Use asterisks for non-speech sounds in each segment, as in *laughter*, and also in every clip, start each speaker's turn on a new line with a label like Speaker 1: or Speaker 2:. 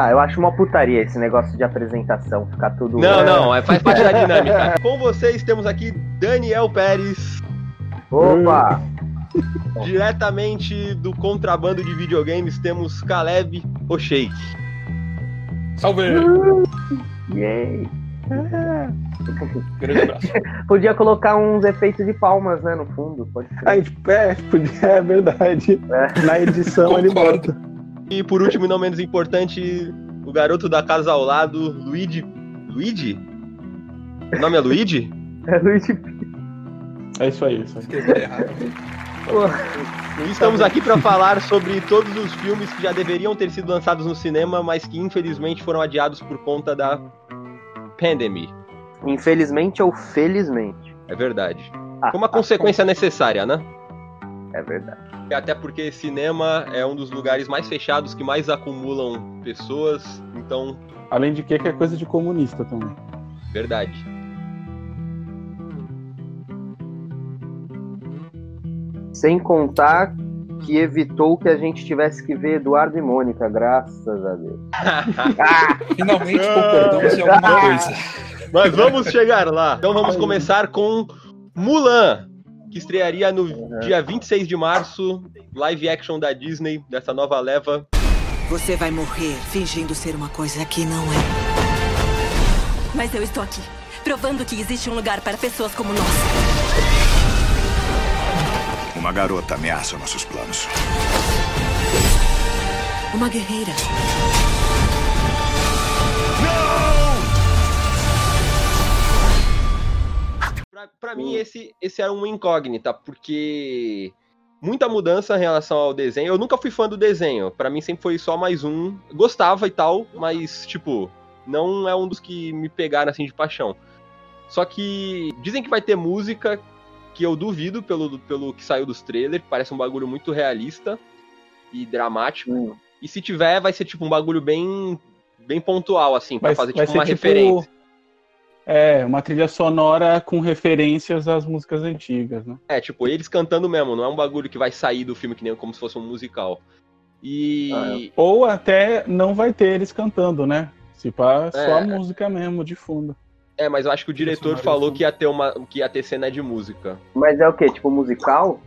Speaker 1: Ah, eu acho uma putaria esse negócio de apresentação, ficar tudo.
Speaker 2: Não, não, é, faz parte da dinâmica. *laughs* Com vocês temos aqui Daniel Pérez,
Speaker 1: Opa! *laughs*
Speaker 2: diretamente do contrabando de videogames, temos Caleb Oshake.
Speaker 3: Salve!
Speaker 1: Yay! *laughs*
Speaker 3: Grande abraço.
Speaker 1: Podia colocar uns efeitos de palmas, né, no fundo. Pode ser.
Speaker 4: Aí, tipo, é, podia- é verdade.
Speaker 1: É.
Speaker 4: Na edição ele bota.
Speaker 2: E por último e não menos importante, o garoto da casa ao lado, Luigi. Luigi? O nome é Luigi?
Speaker 1: É Luigi.
Speaker 4: É isso aí, isso aí.
Speaker 3: Escrevi errado.
Speaker 2: E estamos aqui para falar sobre todos os filmes que já deveriam ter sido lançados no cinema, mas que infelizmente foram adiados por conta da pandemia.
Speaker 1: Infelizmente ou felizmente.
Speaker 2: É verdade.
Speaker 1: Ah,
Speaker 2: uma
Speaker 1: ah,
Speaker 2: consequência necessária, né?
Speaker 1: É verdade.
Speaker 2: Até porque cinema é um dos lugares mais fechados que mais acumulam pessoas, então,
Speaker 4: Além de que, que é coisa de comunista também.
Speaker 2: verdade.
Speaker 1: Sem contar que evitou que a gente tivesse que ver Eduardo e Mônica, graças a Deus. *laughs*
Speaker 3: Finalmente concordamos em alguma coisa.
Speaker 2: Mas vamos chegar lá. Então vamos começar com Mulan, que estrearia no dia 26 de março, live action da Disney, dessa nova leva.
Speaker 5: Você vai morrer fingindo ser uma coisa que não é.
Speaker 6: Mas eu estou aqui, provando que existe um lugar para pessoas como nós.
Speaker 7: Uma garota ameaça nossos planos.
Speaker 5: Uma guerreira.
Speaker 2: Pra, pra mim, esse, esse era uma incógnita, porque muita mudança em relação ao desenho. Eu nunca fui fã do desenho. Pra mim sempre foi só mais um. Gostava e tal, mas, tipo, não é um dos que me pegaram assim de paixão. Só que dizem que vai ter música que eu duvido pelo, pelo que saiu dos trailers. Parece um bagulho muito realista e dramático.
Speaker 1: Hum.
Speaker 2: E se tiver, vai ser tipo um bagulho bem bem pontual, assim, pra
Speaker 4: Vai-
Speaker 2: fazer tipo uma
Speaker 4: tipo-
Speaker 2: referência.
Speaker 4: É, uma trilha sonora com referências às músicas antigas, né?
Speaker 2: É, tipo, eles cantando mesmo, não é um bagulho que vai sair do filme que nem como se fosse um musical. E.
Speaker 1: Ah,
Speaker 4: Ou até não vai ter eles cantando, né? Se pá, só a
Speaker 2: É.
Speaker 4: música mesmo, de fundo.
Speaker 2: É, mas eu acho que o diretor falou que ia ter uma. que ia ter cena de música.
Speaker 1: Mas é o quê? Tipo musical?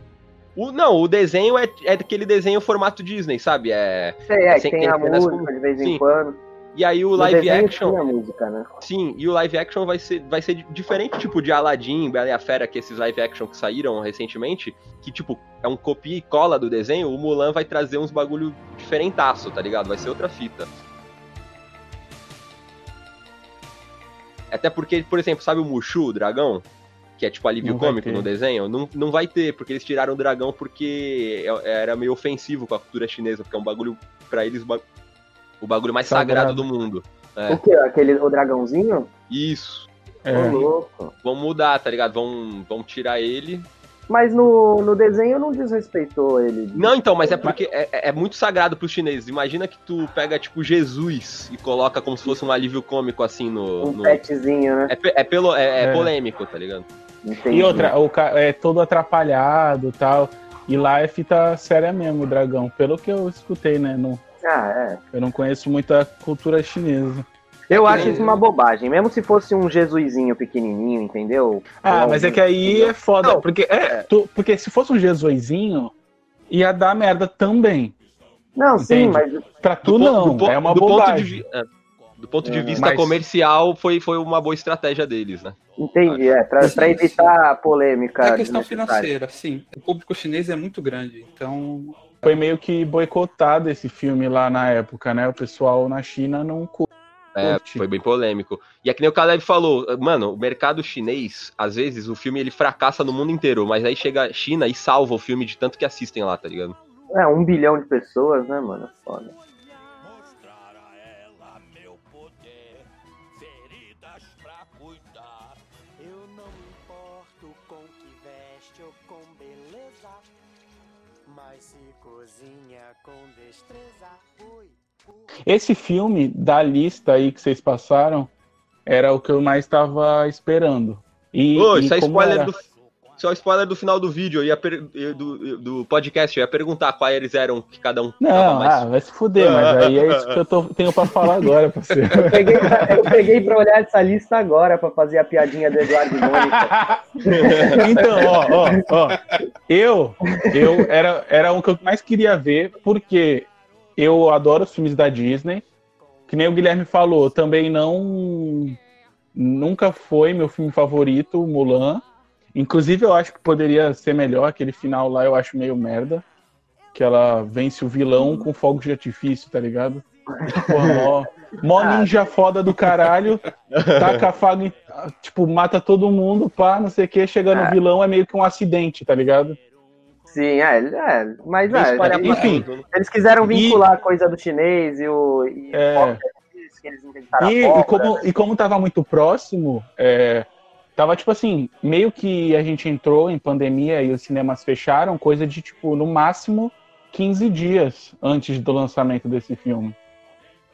Speaker 2: O, não, o desenho é, é daquele desenho formato Disney, sabe? É.
Speaker 1: Sei, é, que tem
Speaker 2: tem
Speaker 1: a música de vez em
Speaker 2: Sim.
Speaker 1: quando.
Speaker 2: E aí o live action.
Speaker 1: música, né?
Speaker 2: Sim, e o live action vai ser, vai ser diferente, tipo, de Aladdin, Bela e a Fera, que esses live action que saíram recentemente, que, tipo, é um copia e cola do desenho, o Mulan vai trazer uns bagulho diferentaço, tá ligado? Vai ser outra fita. Até porque, por exemplo, sabe o Mushu, o dragão? Que é tipo alívio cômico no desenho? Não, não vai ter, porque eles tiraram o dragão porque é- era meio ofensivo com a cultura chinesa, porque é um bagulho, pra eles, o bagulho mais sagrado,
Speaker 4: Sagrado.
Speaker 2: do mundo. É.
Speaker 1: O quê? Aquele, o dragãozinho?
Speaker 2: Isso.
Speaker 4: É,
Speaker 1: Ô, louco.
Speaker 2: Vão mudar, tá ligado? Vão, vão tirar ele.
Speaker 1: Mas no, no desenho não desrespeitou ele.
Speaker 2: Não, então, mas é porque é, é muito sagrado pros chineses. Imagina que tu pega, tipo, Jesus e coloca como se fosse um alívio cômico, assim, no.
Speaker 1: Um
Speaker 2: no-
Speaker 1: petzinho, né?
Speaker 2: É, é pelo, é, é
Speaker 4: É.
Speaker 2: polêmico, tá ligado?
Speaker 1: Entendi.
Speaker 4: E outra, o é todo atrapalhado e tal. E lá é fita séria mesmo, o dragão. Pelo que eu escutei, né? Não,
Speaker 1: Ah, é.
Speaker 4: eu não conheço muita cultura chinesa.
Speaker 1: Eu
Speaker 2: É que
Speaker 1: acho
Speaker 2: nem-
Speaker 1: isso uma bobagem. Mesmo se fosse um Jesuizinho pequenininho, entendeu?
Speaker 4: Ah,
Speaker 1: Ou
Speaker 4: mas é que aí é foda.
Speaker 2: Não,
Speaker 4: porque, é, tu- porque se fosse um Jesuizinho, ia dar merda também.
Speaker 1: Não, sim,
Speaker 4: Entende?
Speaker 1: mas
Speaker 4: Pra tu
Speaker 2: Do
Speaker 4: não,
Speaker 2: do
Speaker 4: é uma
Speaker 2: do ponto
Speaker 4: bobagem.
Speaker 2: de, vi- é, do ponto de
Speaker 4: É,
Speaker 2: vista
Speaker 4: mas-
Speaker 2: comercial, foi, foi uma boa estratégia deles, né?
Speaker 1: entendi. É, pra,
Speaker 3: Sim,
Speaker 1: pra evitar a polêmica.
Speaker 3: É questão financeira, sim. O público chinês é muito grande, então.
Speaker 4: Foi meio que boicotado esse filme lá na época, né? O pessoal na China não curte.
Speaker 2: É, foi bem polêmico. E é que nem o Caleb falou, mano, o mercado chinês, às vezes o filme ele fracassa no mundo inteiro, mas aí chega a China e salva o filme de tanto que assistem lá, tá ligado?
Speaker 1: É, um bilhão de pessoas, né, mano? Foda.
Speaker 4: Esse filme da lista aí que vocês passaram era o que eu mais estava esperando. E,
Speaker 2: Ô,
Speaker 4: e
Speaker 2: isso é
Speaker 4: como
Speaker 2: spoiler
Speaker 4: era-
Speaker 2: do. Isso é spoiler do final do vídeo, eu ia per- eu- do, do podcast, eu ia perguntar quais eles eram que cada um tava
Speaker 4: Não,
Speaker 2: mais.
Speaker 4: ah, vai se fuder, mas aí é isso que eu tô- tenho pra falar agora, parceiro.
Speaker 1: Eu peguei, eu peguei pra olhar essa lista agora pra fazer a piadinha do Eduardo Mônica. *laughs*
Speaker 4: Então, ó, ó, ó. Eu, eu era, era um que eu mais queria ver, porque eu adoro os filmes da Disney. Que nem o Guilherme falou, também não. Nunca foi meu filme favorito, Mulan. Inclusive, eu acho que poderia ser melhor. Aquele final lá eu acho meio merda. Que ela vence o vilão com fogos de artifício, tá ligado? Porra, mó, mó ninja foda do caralho. Taca a faga, tipo, mata todo mundo, pá, não sei o que. Chega no vilão é meio que um acidente, tá ligado?
Speaker 1: Sim, é, é mas é,
Speaker 4: enfim.
Speaker 2: tudo.
Speaker 1: eles quiseram
Speaker 4: E-
Speaker 1: vincular a coisa do chinês e o. E
Speaker 4: É.
Speaker 1: o que eles inventaram
Speaker 4: E,
Speaker 1: a
Speaker 4: e como, e como tava muito próximo, é, tava tipo assim, meio que a gente entrou em pandemia e os cinemas fecharam, coisa de tipo, no máximo 15 dias antes do lançamento desse filme.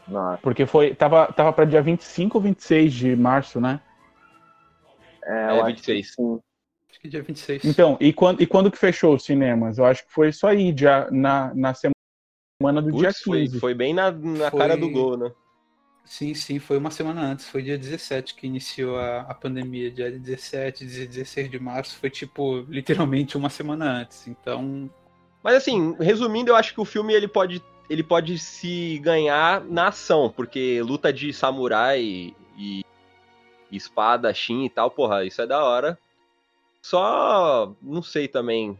Speaker 1: Nossa,
Speaker 4: Porque foi, tava, tava pra dia 25 ou 26 de março, né?
Speaker 1: é,
Speaker 2: É,
Speaker 1: eu acho
Speaker 2: 26.
Speaker 1: que sim.
Speaker 3: Acho que dia 26.
Speaker 4: Então, e quando, e quando que fechou os cinemas? Eu acho que foi isso aí, dia, na, na semana do dia
Speaker 2: Putz, foi,
Speaker 4: 15.
Speaker 2: foi bem na, na
Speaker 3: Foi-
Speaker 2: cara do gol, né?
Speaker 3: Sim, sim, foi uma semana antes, foi dia 17 que iniciou a, a pandemia, dia 17, 16 de março, foi tipo, literalmente uma semana antes, então,
Speaker 2: Mas assim, resumindo, eu acho que o filme ele pode, ele pode se ganhar na ação, porque luta de samurai e, e espada, shin e tal, porra, isso é da hora. Só, não sei também.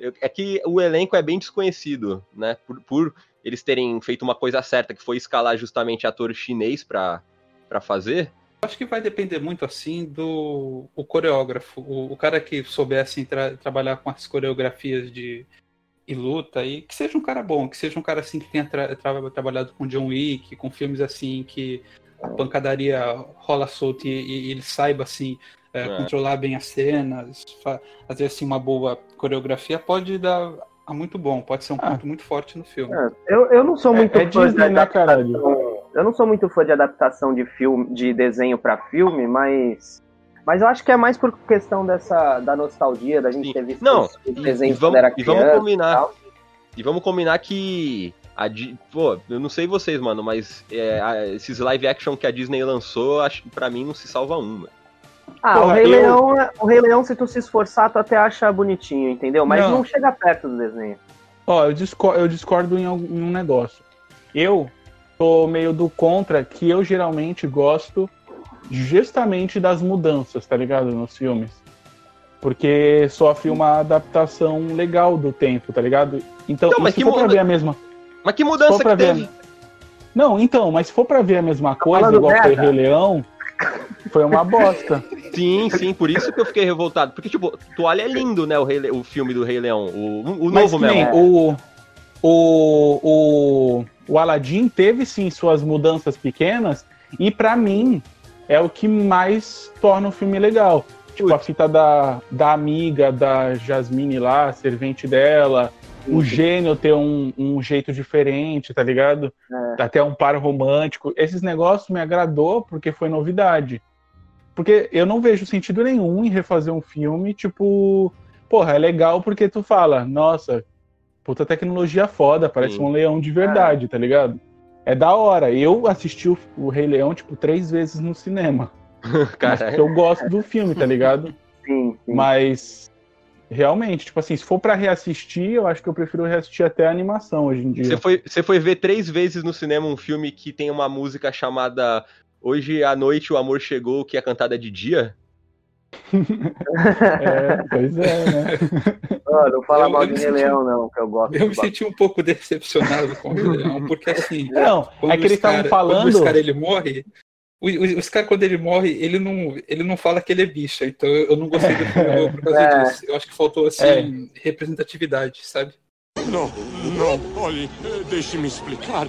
Speaker 2: Eu- é que o elenco é bem desconhecido, né? Por, por eles terem feito uma coisa certa, que foi escalar justamente ator chinês pra fazer.
Speaker 3: acho que vai depender muito, assim, do o coreógrafo, o, o cara que soubesse assim, tra- trabalhar com as coreografias de e luta, e que seja um cara bom, que seja um cara, assim, que tenha tra- tra- trabalhado com John Wick, com filmes, assim, que a pancadaria rola solta e, e ele saiba, assim, é,
Speaker 2: É.
Speaker 3: controlar bem as cenas, fa- fazer, assim, uma boa coreografia, pode dar a muito bom, pode ser um
Speaker 4: Ah.
Speaker 3: ponto muito forte no filme.
Speaker 1: É, Eu, eu não sou muito
Speaker 4: É, é
Speaker 1: fã
Speaker 4: Disney,
Speaker 1: de
Speaker 4: né, caralho?
Speaker 1: adaptação. Eu não sou muito fã de adaptação de filme, de desenho pra filme, mas. Mas eu acho que é mais por questão dessa da nostalgia, da gente
Speaker 2: Sim.
Speaker 1: ter visto
Speaker 2: Não,
Speaker 1: os- os
Speaker 2: E, e vamos,
Speaker 1: quando era
Speaker 2: e vamos
Speaker 1: criança
Speaker 2: combinar.
Speaker 1: tal.
Speaker 2: E vamos combinar que. A, pô, eu não sei vocês, mano, mas é, a- esses live action que a Disney lançou, acho que pra mim não se salva um, uma.
Speaker 1: Ah, o
Speaker 4: Porra,
Speaker 1: Rei,
Speaker 4: eu-
Speaker 1: Leão, é- o Rei Leão, se tu se esforçar, tu até acha bonitinho, entendeu? Mas
Speaker 4: Não.
Speaker 1: não, chega perto do desenho.
Speaker 4: Ó, eu discordo, eu discordo em, algum- em um negócio. Eu tô meio do contra que eu geralmente gosto justamente das mudanças, tá ligado? Nos filmes. Porque sofre uma adaptação legal do tempo, tá ligado? Então,
Speaker 2: Não, mas
Speaker 4: se
Speaker 2: que
Speaker 4: for pra ver a mesma.
Speaker 2: Mas que mudança que teve?
Speaker 4: Não, então, mas se for pra ver a mesma coisa,
Speaker 1: falando
Speaker 4: igual foi. Rei Leão, foi uma bosta.
Speaker 2: Sim, sim, por isso que eu fiquei revoltado. Porque, tipo, Toalha é lindo, né? O, Rei Le- o filme do Rei Leão. O, o
Speaker 4: Mas
Speaker 2: novo
Speaker 4: nem
Speaker 2: mesmo.
Speaker 4: o, o, o, o Aladdin teve sim suas mudanças pequenas e pra mim é o que mais torna o filme legal. Tipo, a fita da, da amiga, da Jasmine lá, servente dela, o gênio ter um, um jeito diferente, tá ligado? Até um par romântico. Esses negócios me agradou porque foi novidade. Porque eu não vejo sentido nenhum em refazer um filme, tipo, porra, é legal porque tu fala, nossa, puta tecnologia foda, parece
Speaker 2: Sim.
Speaker 4: um leão de verdade, tá ligado? É da hora. Eu assisti o, o Rei Leão, tipo, três vezes no cinema. *laughs*
Speaker 2: Cara,
Speaker 4: porque eu gosto do filme, tá ligado?
Speaker 1: Sim, sim.
Speaker 4: Mas realmente, tipo assim, se for pra reassistir, eu acho que eu prefiro reassistir até a animação hoje em dia.
Speaker 2: você foi, você foi ver três vezes no cinema um filme que tem uma música chamada Hoje à Noite o Amor Chegou, que é cantada de dia? *laughs*
Speaker 4: É, pois é, né? *laughs*
Speaker 1: Não fala
Speaker 3: Eu-
Speaker 1: mal de Rei
Speaker 3: senti-
Speaker 1: Leão, não, que eu gosto.
Speaker 3: Eu me senti um pouco decepcionado com o Rei Leão, porque assim,
Speaker 4: Não, é que eles
Speaker 3: cara-
Speaker 4: estavam falando.
Speaker 3: Quando o Scar ele morre, o, o, o Scar quando ele morre, ele não, ele não fala que ele é bicha, então eu, eu não gostei do filme por causa
Speaker 1: É.
Speaker 3: disso. Eu acho que faltou assim representatividade, sabe?
Speaker 7: Não, não, olhe, deixe-me explicar.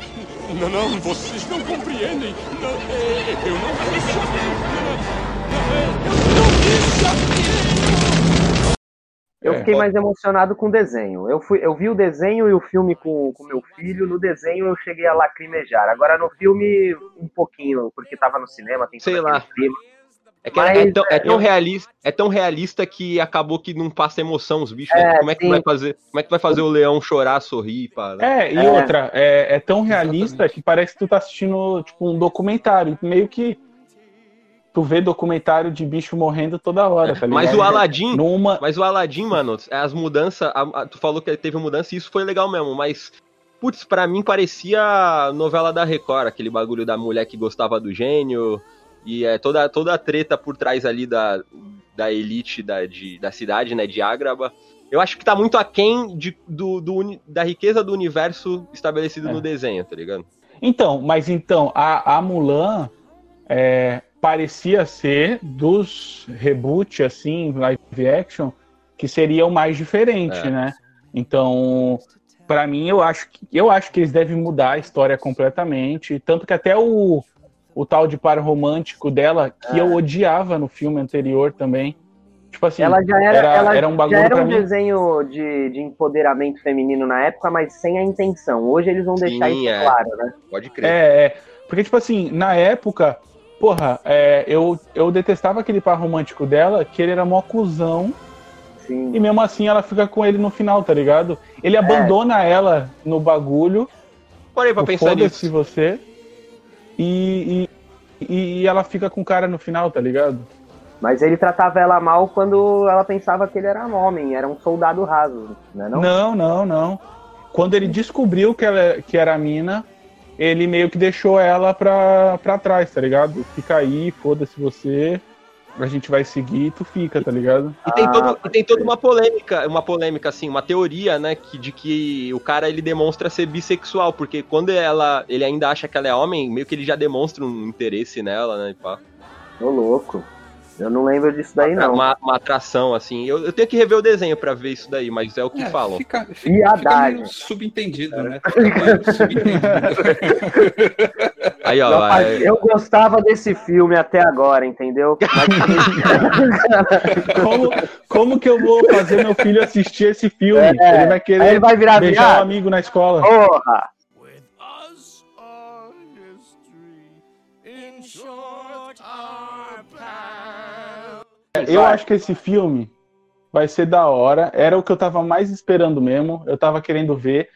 Speaker 7: Não, não, vocês não compreendem. Não, eh, eu não fiz isso. Eu não fiz isso.
Speaker 1: Eu
Speaker 4: É.
Speaker 1: fiquei mais emocionado com o desenho. Eu, fui, eu vi o desenho e o filme com o meu filho. No desenho eu cheguei a lacrimejar. Agora no filme, um pouquinho, porque tava no cinema, tem
Speaker 2: Sei lá.
Speaker 1: clima.
Speaker 2: É, que é-
Speaker 1: Mas,
Speaker 2: é, tão, é, tão
Speaker 1: eu-
Speaker 2: realista, é tão realista que acabou que não passa emoção os bichos. né?
Speaker 1: É,
Speaker 2: Como é que
Speaker 1: sim.
Speaker 2: vai fazer? Como é que vai fazer o leão chorar, sorrir, pá? né?
Speaker 4: É, e
Speaker 1: É.
Speaker 4: outra, é, é tão realista que parece que tu tá assistindo, tipo, um documentário. Meio que tu vê documentário de bicho morrendo toda hora, tá ligado?
Speaker 2: Mas o Aladdin,
Speaker 4: Numa...
Speaker 2: Mas o Aladdin, mano, as mudanças. a- a- tu falou que teve mudança e isso foi legal mesmo, mas. Putz, pra mim parecia a novela da Record, aquele bagulho da mulher que gostava do gênio. E é toda, toda a treta por trás ali da, da elite da, de, da cidade, né, de Ágraba. Eu acho que tá muito aquém de, do, do, da riqueza do universo estabelecido
Speaker 4: É.
Speaker 2: no desenho, tá ligado?
Speaker 4: Então, mas então, a, a Mulan é, parecia ser dos reboot, assim, live action, que seria o mais diferente,
Speaker 2: É.
Speaker 4: né? Então, pra mim, eu acho, que, eu acho que eles devem mudar a história completamente. Tanto que até o, o tal de par romântico dela, que eu odiava no filme anterior também. Tipo assim,
Speaker 1: Ela já era,
Speaker 4: era,
Speaker 1: ela
Speaker 4: era um bagulho
Speaker 1: já era um
Speaker 4: mim.
Speaker 1: desenho de, de empoderamento feminino na época, mas sem a intenção. Hoje eles vão deixar
Speaker 2: Sim,
Speaker 1: isso
Speaker 2: é.
Speaker 1: claro, né?
Speaker 2: Pode crer.
Speaker 4: É, é. Porque, tipo assim, na época, porra, é, eu, eu detestava aquele par romântico dela, que ele era mó cuzão,
Speaker 1: Sim.
Speaker 4: e mesmo assim ela fica com ele no final, tá ligado? Ele abandona ela no bagulho,
Speaker 2: Parei pra pensar
Speaker 4: foda-se
Speaker 2: nisso.
Speaker 4: você, e, e, e ela fica com o cara no final, tá ligado?
Speaker 1: Mas ele tratava ela mal quando ela pensava que ele era um homem, era um soldado raso, né? Não?
Speaker 4: Não, não, não. Quando ele descobriu que, ela, que era a mina, ele meio que deixou ela pra, pra trás, tá ligado? Fica aí, foda-se você, a gente vai seguir e tu fica, tá ligado?
Speaker 2: E tem,
Speaker 1: Ah,
Speaker 2: todo, e
Speaker 1: pode
Speaker 2: tem toda uma polêmica, uma polêmica, assim, uma teoria, né, que, de que o cara ele demonstra ser bissexual, porque quando ela, ele ainda acha que ela é homem, meio que ele já demonstra um interesse nela, né, e pá.
Speaker 1: Ô, louco. Eu não lembro disso daí, não.
Speaker 2: Uma, uma atração, assim. Eu, eu tenho que rever o desenho pra ver isso daí, mas é o que
Speaker 3: É,
Speaker 2: falam.
Speaker 3: Fica,
Speaker 1: E
Speaker 3: fica,
Speaker 1: a
Speaker 3: fica subentendido, né? *laughs* Fica subentendido.
Speaker 2: Aí, ó,
Speaker 1: Rapaz,
Speaker 2: é-
Speaker 1: eu gostava desse filme até agora, entendeu? *laughs*
Speaker 4: Como, como que eu vou fazer meu filho assistir esse filme?
Speaker 1: É,
Speaker 4: ele vai
Speaker 1: Aí ele
Speaker 4: querer
Speaker 1: vai virar
Speaker 4: beijar um
Speaker 1: viado.
Speaker 4: amigo na escola.
Speaker 1: Porra!
Speaker 4: Eu
Speaker 1: Vai.
Speaker 4: acho que esse filme vai ser da hora. Era o que eu tava mais esperando mesmo. Eu tava querendo ver.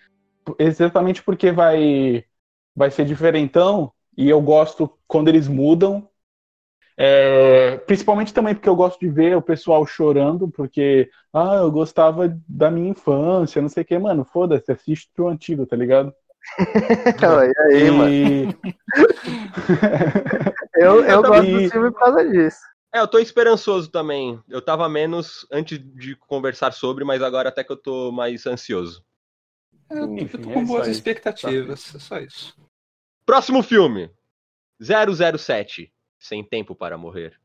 Speaker 4: Exatamente porque vai, vai ser diferentão. E eu gosto quando eles mudam. É, principalmente também porque eu gosto de ver o pessoal chorando, porque ah, eu gostava da minha infância, não sei o que, mano. Foda-se, assiste o antigo, tá ligado?
Speaker 1: e aí, mano?
Speaker 4: E- *laughs*
Speaker 1: Eu, eu gosto do filme por causa disso.
Speaker 2: É, eu tô esperançoso também. Eu tava menos antes de conversar sobre, mas agora até que eu tô mais ansioso.
Speaker 3: Eu, eu
Speaker 4: Enfim,
Speaker 3: tô
Speaker 4: é
Speaker 3: com
Speaker 4: isso
Speaker 3: boas expectativas, é só isso.
Speaker 2: Próximo filme: 007 Sem Tempo para Morrer.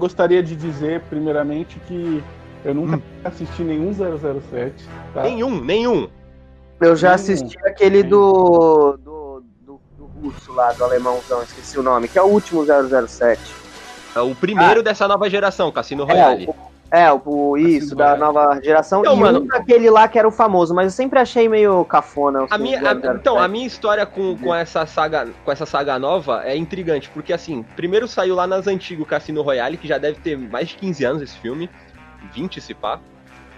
Speaker 4: Gostaria de dizer, primeiramente, que eu nunca assisti nenhum 007. Tá?
Speaker 2: Nenhum, nenhum.
Speaker 1: Eu já
Speaker 4: Hum,
Speaker 1: assisti aquele do, do, do, do russo lá, do alemãozão, esqueci o nome, que é o último 007.
Speaker 2: É o primeiro dessa nova geração, Cassino
Speaker 1: É,
Speaker 2: Royale.
Speaker 1: o, é, o, o- isso, da nova geração.
Speaker 2: Então,
Speaker 1: e
Speaker 2: mano-
Speaker 1: um daquele lá que era o famoso, mas eu sempre achei meio cafona.
Speaker 2: A minha,
Speaker 1: filmes
Speaker 2: a-
Speaker 1: 007.
Speaker 2: então, a minha história com, com, essa saga, com essa saga nova é intrigante, porque assim, primeiro saiu lá nas antigas Cassino Royale, que já deve ter mais de 15 anos esse filme, 20 se pá.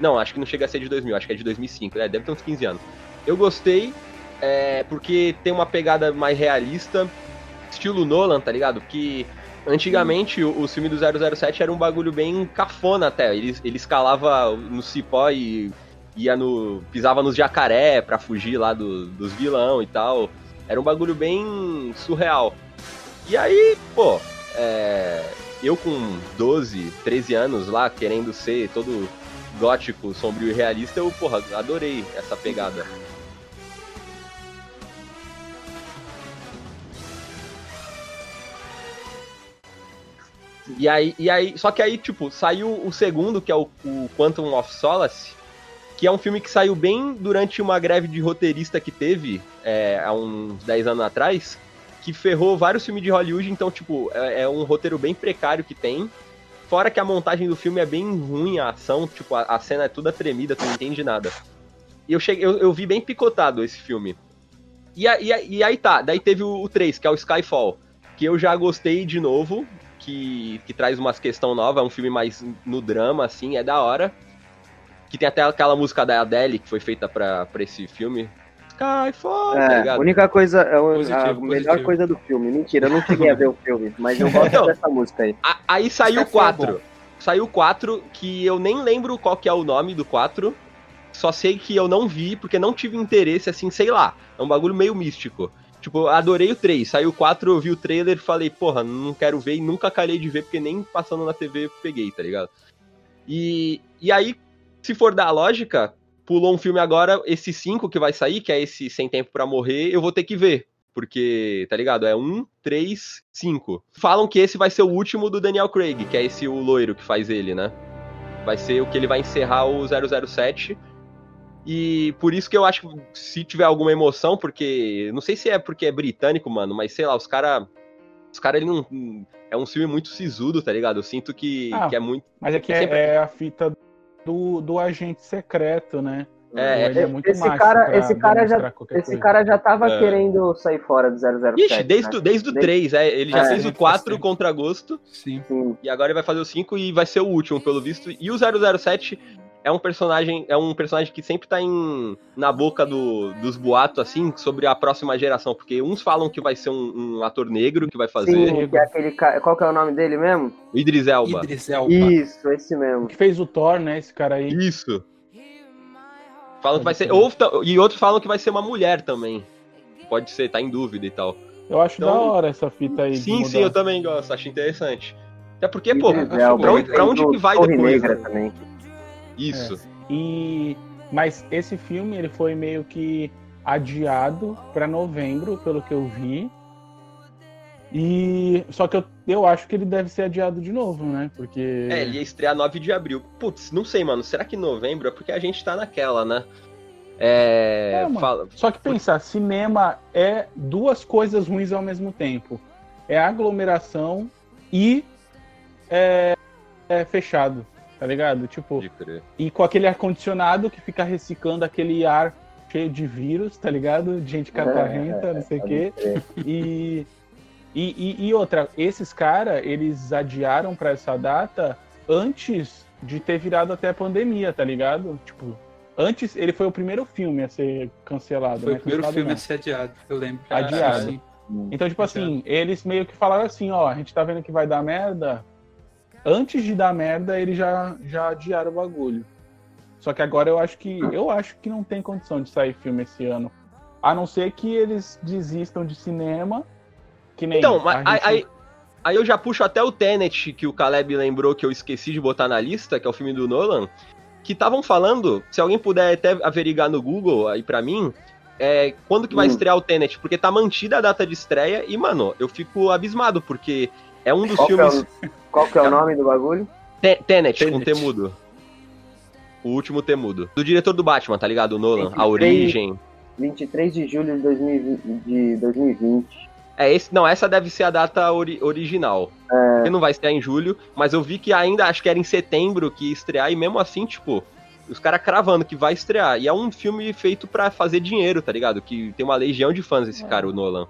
Speaker 2: Não, acho que não chega a ser de 2000, acho que é de 2005, né? deve ter uns 15 anos. Eu gostei, é, porque tem uma pegada mais realista, estilo Nolan, tá ligado? Que antigamente o, o filme do 007 era um bagulho bem cafona até, ele, ele escalava no cipó e ia no. pisava nos jacaré pra fugir lá do- dos vilão e tal. Era um bagulho bem surreal. E aí, pô, é, eu com 12, 13 anos lá, querendo ser todo gótico, sombrio e realista, eu, porra, adorei essa pegada. E aí, e aí, só que aí, tipo, saiu o segundo, que é o, o Quantum of Solace, que é um filme que saiu bem durante uma greve de roteirista que teve é, há uns 10 anos atrás, que ferrou vários filmes de Hollywood, então, tipo, é, é um roteiro bem precário que tem. Fora que a montagem do filme é bem ruim, a ação, tipo, a, a cena é toda tremida, tu não entende nada. E eu, cheguei, eu, eu vi bem picotado esse filme. E, a- e, a- e aí tá, daí teve o, o 3, que é o Skyfall, que eu já gostei de novo, que, que traz umas questão nova, é um filme mais no drama, assim, é da hora. Que tem até aquela música da Adele, que foi feita pra, pra esse filme. Skyfall, tá
Speaker 1: É, a
Speaker 2: ligado?
Speaker 1: única coisa, é o-
Speaker 3: Positivo,
Speaker 1: a melhor
Speaker 3: positivo.
Speaker 1: coisa do filme. Mentira, eu não cheguei a ver o filme, mas eu gosto
Speaker 2: Não.
Speaker 1: dessa música aí.
Speaker 2: A- aí saiu o
Speaker 3: Skyfall é
Speaker 2: 4. Saiu o 4, que eu nem lembro qual que é o nome do 4. Só sei que eu não vi, porque não tive interesse, assim, sei lá. É um bagulho meio místico. Tipo, adorei o 3. Saiu o 4, eu vi o trailer falei, porra, não quero ver e nunca calhei de ver, porque nem passando na TV peguei, tá ligado? E, e aí, se for dar a lógica, pulou um filme agora, esse 5 que vai sair, que é esse Sem Tempo pra Morrer, eu vou ter que ver. Porque, tá ligado? É 1, 3, 5. Falam que esse vai ser o último do Daniel Craig, que é esse o loiro que faz ele, né? Vai ser o que ele vai encerrar o 007. E por isso que eu acho que se tiver alguma emoção, porque. Não sei se é porque é britânico, mano, mas sei lá, os caras. Os caras, ele não. É um filme muito sisudo, tá ligado? Eu sinto que,
Speaker 4: Ah,
Speaker 2: que é muito.
Speaker 4: Mas é que é,
Speaker 2: sempre-
Speaker 4: é a fita do, do agente secreto, né?
Speaker 2: É,
Speaker 4: Ele é muito
Speaker 1: esse cara- esse cara já- Esse
Speaker 4: coisa.
Speaker 1: cara já tava
Speaker 2: É.
Speaker 1: querendo sair fora do 007.
Speaker 2: Ixi, desde,
Speaker 1: né?
Speaker 2: o- desde o
Speaker 1: Desde-
Speaker 2: 3, é. Ele já
Speaker 1: É,
Speaker 2: fez o
Speaker 3: muito
Speaker 2: 4
Speaker 3: bastante.
Speaker 2: contra agosto.
Speaker 3: Sim.
Speaker 1: Sim.
Speaker 2: E agora ele vai fazer o 5 e vai ser o último, pelo visto. E o 007 é um personagem, é um personagem que sempre tá em, na boca do- dos boatos, assim, sobre a próxima geração. Porque uns falam que vai ser um, um ator negro que vai fazer.
Speaker 1: Sim, que é aquele cara. Qual que é o nome dele mesmo?
Speaker 2: O Idris Elba.
Speaker 3: Idris Elba.
Speaker 1: Isso, esse mesmo.
Speaker 4: Que fez o Thor, né? Esse cara aí.
Speaker 2: Isso. Falam que vai ser. Ou, ta- e outros falam que vai ser uma mulher também. Pode ser, tá em dúvida e tal.
Speaker 4: Eu acho
Speaker 2: Então-
Speaker 4: da hora essa fita aí.
Speaker 2: Sim, sim, eu também gosto, acho interessante. Até porque, pô,
Speaker 3: pra
Speaker 1: ele
Speaker 2: onde- pra onde
Speaker 1: o
Speaker 2: que vai depois,
Speaker 1: Negra
Speaker 2: né?
Speaker 1: também.
Speaker 2: Isso.
Speaker 4: E mas esse filme ele foi meio que adiado pra novembro, pelo que eu vi. E só que eu, eu acho que ele deve ser adiado de novo, né? Porque
Speaker 2: É, ele ia estrear 9 de abril. Putz, não sei, mano. Será que novembro? É porque a gente tá naquela, né? É.
Speaker 4: É,
Speaker 2: fala-
Speaker 4: Só que pensar, cinema é duas coisas ruins ao mesmo tempo. É aglomeração e é, é fechado, tá ligado? Tipo, e com aquele ar-condicionado que fica reciclando aquele ar cheio de vírus, tá ligado? De gente catarrenta, não sei o quê. E, e, e, e outra, esses caras, eles adiaram pra essa data antes de ter virado até a pandemia, tá ligado? Tipo, antes, ele foi o primeiro filme a ser cancelado.
Speaker 3: Foi
Speaker 4: né?
Speaker 3: o primeiro
Speaker 4: Cancelado
Speaker 3: filme
Speaker 4: não.
Speaker 3: a ser adiado, eu lembro.
Speaker 4: Adiado.
Speaker 3: Sim.
Speaker 4: Então, tipo assim, eles meio que falaram assim, ó, a gente tá vendo que vai dar merda. Antes de dar merda, eles já, já adiaram o bagulho. Só que agora eu acho que. Eu acho que não tem condição de sair filme esse ano. A não ser que eles desistam de cinema. Que nem.
Speaker 2: Então, mas aí,
Speaker 4: gente-
Speaker 2: aí, aí eu já puxo até o Tenet, que o Caleb lembrou que eu esqueci de botar na lista, que é o filme do Nolan. Que estavam falando, se alguém puder até averiguar no Google aí pra mim, é, quando que vai
Speaker 1: Hum.
Speaker 2: estrear o Tenet? Porque tá mantida a data de estreia e, mano, eu fico abismado, porque é um dos
Speaker 1: Qual é,
Speaker 2: filmes.
Speaker 1: o, qual que é o nome do bagulho?
Speaker 2: Te- Tenet, com
Speaker 3: Tenet.
Speaker 2: temudo. O último temudo. Do diretor do Batman, tá ligado? O Nolan, a
Speaker 1: 23.
Speaker 2: origem.
Speaker 1: 23 de julho de 2020. De 2020.
Speaker 2: É, esse, não, essa deve ser a data ori- original.
Speaker 1: É.
Speaker 2: Porque não vai estrear em julho, mas eu vi que ainda, acho que era em setembro que ia estrear, e mesmo assim, tipo, os caras cravando que vai estrear. E é um filme feito pra fazer dinheiro, tá ligado? Que tem uma legião de fãs esse cara, o Nolan.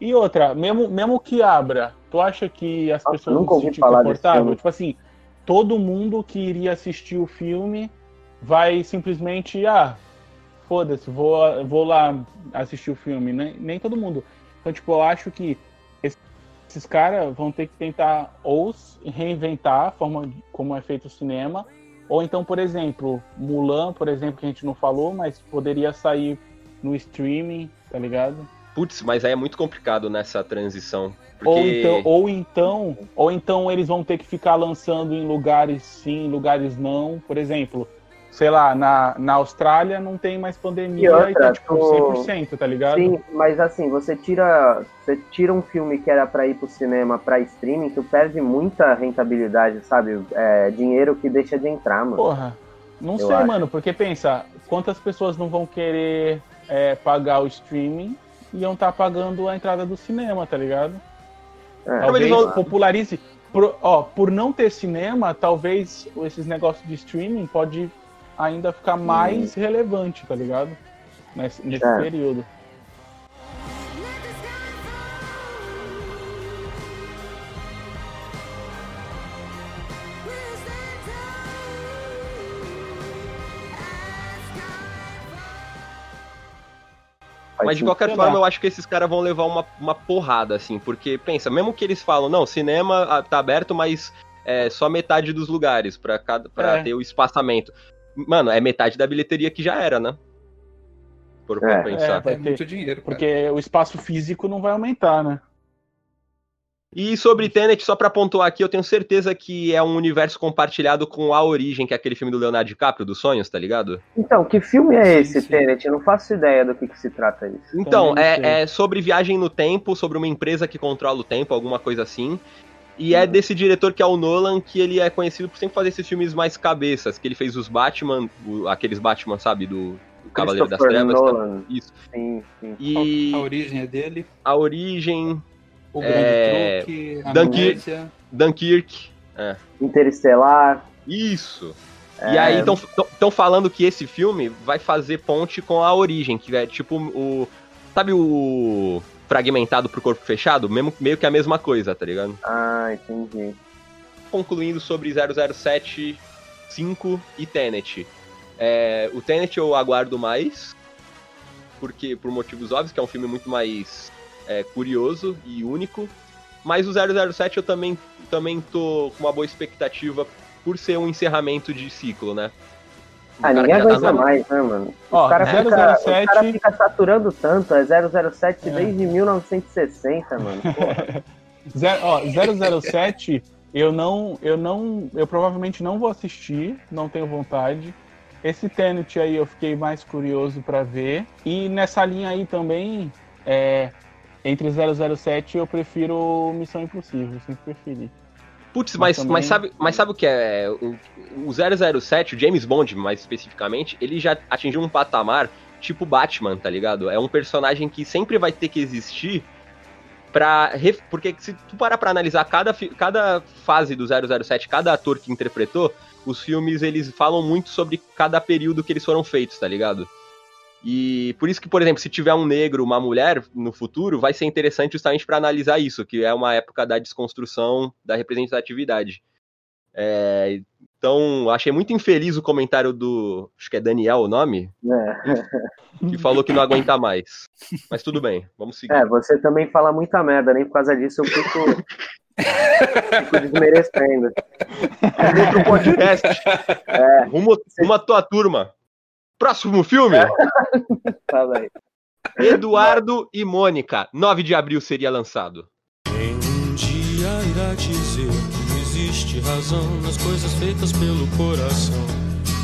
Speaker 4: E outra, mesmo, mesmo que abra, tu acha que as
Speaker 1: Nossa,
Speaker 4: pessoas
Speaker 1: nunca
Speaker 4: vão se sentir confortável? Tipo assim, todo mundo que iria assistir o filme vai simplesmente, ah, foda-se, vou, vou lá assistir o filme. Nem, nem todo mundo. Então, tipo, eu acho que esse- esses caras vão ter que tentar ou reinventar a forma como é feito o cinema, ou então, por exemplo, Mulan, por exemplo, que a gente não falou, mas poderia sair no streaming, tá ligado?
Speaker 2: Putz, mas aí é muito complicado nessa transição. Porque...
Speaker 4: Ou então, ou então, ou então eles vão ter que ficar lançando em lugares sim, em lugares não. Por exemplo, sei lá, na, na Austrália não tem mais pandemia,
Speaker 1: E outra,
Speaker 4: então, tipo,
Speaker 1: tu-
Speaker 4: 100%, tá ligado?
Speaker 1: Sim, mas assim, você tira, você tira um filme que era pra ir pro cinema pra streaming, tu perde muita rentabilidade, sabe? É, dinheiro que deixa de entrar, mano.
Speaker 4: Porra. Não
Speaker 1: Eu
Speaker 4: sei,
Speaker 1: acho.
Speaker 4: mano, porque pensa, quantas pessoas não vão querer é, pagar o streaming e iam estar pagando a entrada do cinema, tá ligado?
Speaker 1: É,
Speaker 4: Talvez
Speaker 2: vão-
Speaker 4: popularize. Por, ó, por não ter cinema, talvez esses negócios de streaming pode ainda ficar mais relevante, tá ligado? Nesse, nesse
Speaker 1: É.
Speaker 4: período.
Speaker 2: Mas de qualquer forma, eu acho que esses caras vão levar uma, uma porrada, assim, porque, pensa, mesmo que eles falam, não, cinema ah, tá aberto, mas é só metade dos lugares pra, cada, pra
Speaker 4: É.
Speaker 2: ter o espaçamento. Mano, é metade da bilheteria que já era, né? Por
Speaker 1: É.
Speaker 2: pensar.
Speaker 4: É, vai
Speaker 3: É
Speaker 4: ter-
Speaker 3: muito dinheiro, cara.
Speaker 4: Porque o espaço físico não vai aumentar, né?
Speaker 2: E sobre Tenet, só pra pontuar aqui, eu tenho certeza que é um universo compartilhado com A Origem, que é aquele filme do Leonardo DiCaprio, dos sonhos, tá ligado?
Speaker 1: Então, que filme é
Speaker 3: Sim,
Speaker 1: esse,
Speaker 3: sim.
Speaker 1: Tenet? Eu não faço ideia do que, que se trata isso.
Speaker 2: Então, é, é sobre viagem no tempo, sobre uma empresa que controla o tempo, alguma coisa assim. E é desse diretor que é o Nolan, que ele é conhecido por sempre fazer esses filmes mais cabeças, que ele fez os Batman, o- aqueles Batman, sabe, do, Cavaleiro das Trevas. tá?
Speaker 1: Nolan.
Speaker 2: Isso.
Speaker 1: Sim, sim.
Speaker 2: E
Speaker 3: A origem é dele,
Speaker 2: a origem,
Speaker 3: o grande
Speaker 2: É,
Speaker 3: truque, a
Speaker 2: Dunkirk. Dunkirk.
Speaker 1: Interestelar.
Speaker 2: Isso.
Speaker 1: É.
Speaker 2: E aí estão falando que esse filme vai fazer ponte com a origem, que é tipo o. Sabe o fragmentado pro corpo fechado? Mesmo, meio que a mesma coisa, tá ligado?
Speaker 1: Ah, entendi.
Speaker 2: concluindo sobre 007 5 e Tenet. É, o Tenet eu aguardo mais, porque por motivos óbvios, que é um filme muito mais é, curioso e único. Mas o 007 eu também, também tô com uma boa expectativa por ser um encerramento de ciclo, né? O
Speaker 1: Ah, ninguém
Speaker 2: tá
Speaker 1: aguenta
Speaker 2: no-
Speaker 1: mais, né, mano?
Speaker 4: Ó,
Speaker 1: o, cara fica,
Speaker 4: 007
Speaker 1: o cara fica saturando tanto, é 007
Speaker 4: É.
Speaker 1: desde 1960, mano. *laughs*
Speaker 4: Zero, ó, 007, eu não, eu não, eu provavelmente não vou assistir, não tenho vontade. Esse Tenet aí eu fiquei mais curioso pra ver. E nessa linha aí também, é, entre 007 eu prefiro Missão Impossível, sempre preferi.
Speaker 2: Putz,
Speaker 4: Mas
Speaker 2: mas,
Speaker 4: também-
Speaker 2: mas, sabe, mas sabe o que é? O, o 007, o James Bond mais especificamente, ele já atingiu um patamar tipo Batman, tá ligado? É um personagem que sempre vai ter que existir pra. Porque se tu parar pra analisar cada, cada fase do 007, cada ator que interpretou, os filmes eles falam muito sobre cada período que eles foram feitos, tá ligado? E por isso que, por exemplo, se tiver um negro, uma mulher no futuro, vai ser interessante justamente para analisar isso, que é uma época da desconstrução da representatividade. É, então, achei muito infeliz o comentário do, acho que é Daniel o nome,
Speaker 1: É.
Speaker 2: que falou que não aguenta mais. Mas tudo bem, vamos seguir.
Speaker 1: É, você também fala muita merda, nem por causa disso eu fico, fico desmerecendo.
Speaker 2: Outro podcast. Rumo, rumo à tua turma. Próximo filme? *laughs*
Speaker 1: Fala aí.
Speaker 2: Eduardo e Mônica. 9 de abril seria lançado.
Speaker 7: Quem um dia irá dizer que existe razão nas coisas feitas pelo coração?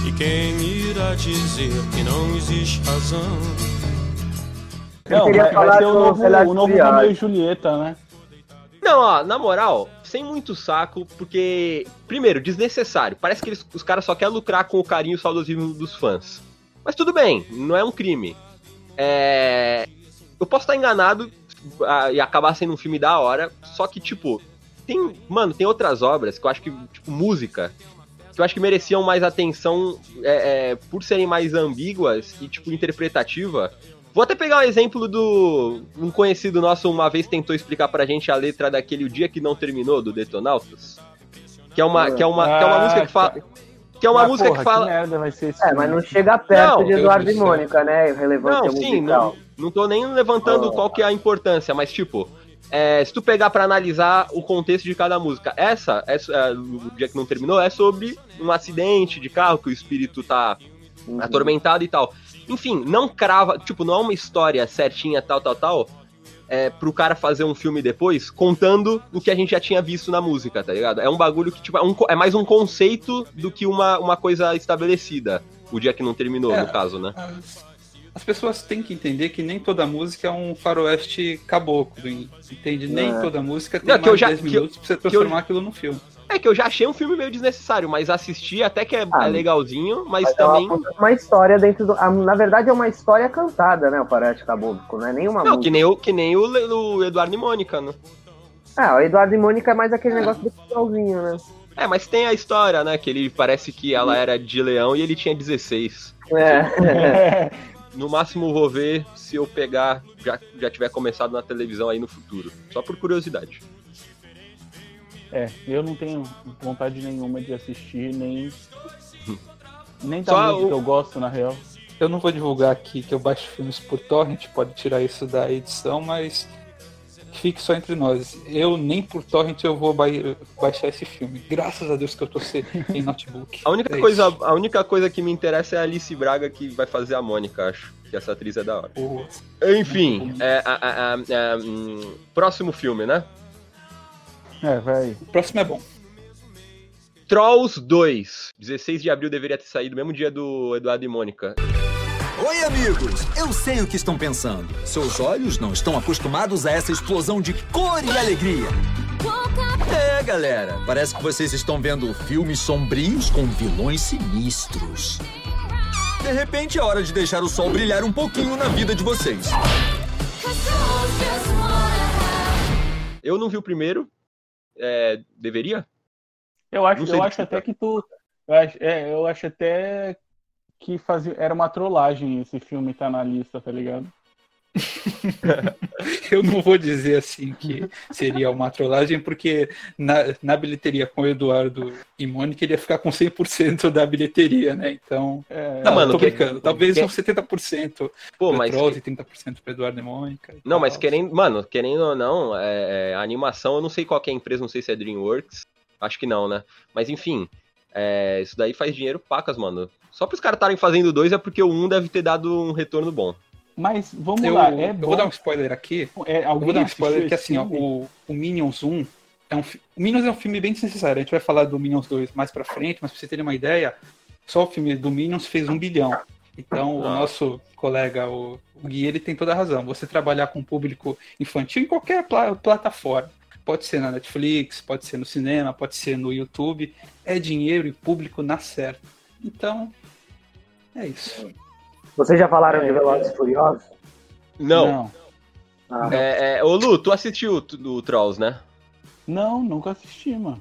Speaker 7: E quem irá dizer que não existe razão?
Speaker 4: Não,
Speaker 1: queria
Speaker 4: vai, vai
Speaker 1: falar
Speaker 4: ser o novo, o novo. Romeu e Julieta, né?
Speaker 2: Não, ó, na moral, sem muito saco, porque, primeiro, desnecessário. Parece que eles- os caras só querem lucrar com o carinho e o saudosismo dos fãs. Mas tudo bem, não é um crime. É... Eu posso estar enganado ah, e acabar sendo um filme da hora, só que, tipo, tem. Mano, tem outras obras que eu acho que, tipo, música, que eu acho que mereciam mais atenção é, é, por serem mais ambíguas e, tipo, interpretativa. Vou até pegar um exemplo do. Um conhecido nosso uma vez tentou explicar pra gente a letra daquele O Dia Que Não Terminou, do Detonautas. Que é uma, que é uma, que é uma
Speaker 4: Ah,
Speaker 2: música que fala. Que é uma
Speaker 4: Mas,
Speaker 2: música
Speaker 4: porra,
Speaker 2: que fala.
Speaker 4: merda vai ser esse
Speaker 1: É, mas não chega perto
Speaker 2: Não,
Speaker 1: de Eduardo
Speaker 3: Deus
Speaker 1: e. Mônica, né? Relevância
Speaker 2: Não, sim,
Speaker 1: musical.
Speaker 2: não, não tô nem levantando
Speaker 1: Oh.
Speaker 2: qual que é a importância, mas tipo, é, se tu pegar pra analisar o contexto de cada música, essa, essa é, o dia que não terminou, é sobre um acidente de carro que o espírito tá
Speaker 1: Uhum.
Speaker 2: atormentado e tal. Enfim, não crava, tipo, não é uma história certinha, tal, tal, tal, é, pro cara fazer um filme depois, contando o que a gente já tinha visto na música, tá ligado? É um bagulho que, tipo, é, um é mais um conceito do que uma, uma coisa estabelecida. O dia que não terminou,
Speaker 3: É.
Speaker 2: no caso, né?
Speaker 3: As, as pessoas têm que entender que nem toda música é um faroeste caboclo, entende? Nem
Speaker 1: É.
Speaker 3: toda música tem
Speaker 2: Não,
Speaker 3: mais
Speaker 2: que eu já-
Speaker 3: de 10
Speaker 2: que eu-
Speaker 3: minutos pra você
Speaker 2: eu-
Speaker 3: transformar aquilo num filme.
Speaker 2: É É que eu já achei um filme meio desnecessário, mas assistir até que é,
Speaker 1: Ah,
Speaker 2: é legalzinho, mas,
Speaker 1: Mas
Speaker 2: também.
Speaker 1: é uma, história dentro do. na verdade, é uma história cantada, né? O Parate Caboclo, não é nenhuma
Speaker 2: Não,
Speaker 1: música.
Speaker 2: que nem o, que nem o, o Eduardo e Mônica, né?
Speaker 1: Ah, o Eduardo e Mônica é mais aquele negócio do finalzinho, né?
Speaker 2: É, mas tem a história, né? Que ele parece que ela era de leão e ele tinha 16.
Speaker 1: É. *laughs*
Speaker 2: No máximo vou ver se eu pegar, já, já tiver começado na televisão aí no futuro. Só por curiosidade.
Speaker 4: É, eu não tenho vontade nenhuma de assistir, nem. Nem da
Speaker 2: Só
Speaker 4: música
Speaker 2: o-
Speaker 4: que eu gosto, na real.
Speaker 3: Eu não vou divulgar aqui que eu baixo filmes por torrent, pode tirar isso da edição, mas fique só entre nós. Eu nem por torrent eu vou bai- baixar esse filme. Graças a Deus que eu tô sem *laughs* em notebook.
Speaker 2: A única,
Speaker 3: É
Speaker 2: coisa,
Speaker 3: isso.
Speaker 2: a única coisa que me interessa é a Alice Braga que vai fazer a Mônica, acho. Que essa atriz é da hora.
Speaker 3: Boa.
Speaker 2: Enfim, é, a- a- a- a- hum, próximo filme, né?
Speaker 4: É, vai.
Speaker 3: O próximo é bom.
Speaker 2: Trolls 2. 16 de abril deveria ter saído, mesmo dia do Eduardo e Mônica.
Speaker 8: Oi, amigos! Eu sei o que estão pensando. Seus olhos não estão acostumados a essa explosão de cor e alegria. É, galera, parece que vocês estão vendo filmes sombrios com vilões sinistros. De repente é hora de deixar o sol brilhar um pouquinho na vida de vocês.
Speaker 2: Eu não vi o primeiro. É, deveria?
Speaker 4: Eu acho, eu acho até que tu. Eu acho, é, eu acho até que fazia, era uma trollagem esse filme tá na lista, tá ligado? *laughs*
Speaker 3: Eu não vou dizer assim que seria uma trollagem, porque na, na bilheteria com o Eduardo e Mônica ele ia ficar com 100% da bilheteria, né? Então.
Speaker 4: É,
Speaker 3: Não,
Speaker 2: mano,
Speaker 3: tô
Speaker 2: que-
Speaker 3: brincando. Talvez
Speaker 2: que-
Speaker 3: uns 70%
Speaker 2: Pô,
Speaker 3: pro
Speaker 2: mas.
Speaker 3: Trolls e 30% pro Eduardo e Mônica. e
Speaker 2: Não, mas
Speaker 3: tal.
Speaker 2: querendo. Mano, querendo ou não, é, é, a animação, eu não sei qual que é a empresa, não sei se é Dreamworks. Acho que não, né? Mas enfim. é, isso daí faz dinheiro pacas, mano. Só pros caras estarem fazendo dois é porque o um deve ter dado um retorno bom.
Speaker 4: Mas vamos
Speaker 3: Eu,
Speaker 4: lá, é
Speaker 3: eu
Speaker 4: bom.
Speaker 3: vou dar um spoiler aqui.
Speaker 4: é,
Speaker 3: Eu vou dar um spoiler que assim, ó, o, o Minions 1 é um o Minions é um filme bem desnecessário. A gente vai falar do Minions 2 mais pra frente, mas pra você terem uma ideia, só o filme do Minions fez um bilhão. Então, o
Speaker 2: Ah.
Speaker 3: nosso colega, o, o Gui, ele tem toda a razão. Você trabalhar com público infantil em qualquer pla- plataforma. Pode ser na Netflix, pode ser no cinema, pode ser no YouTube. É dinheiro e público na certa. Então, é isso.
Speaker 1: Vocês já falaram
Speaker 4: É,
Speaker 1: de Velozes e Furiosos?
Speaker 2: Não.
Speaker 1: Ah,
Speaker 2: É, é, ô Lu, tu assistiu do Trolls, né?
Speaker 4: Não, nunca assisti, mano.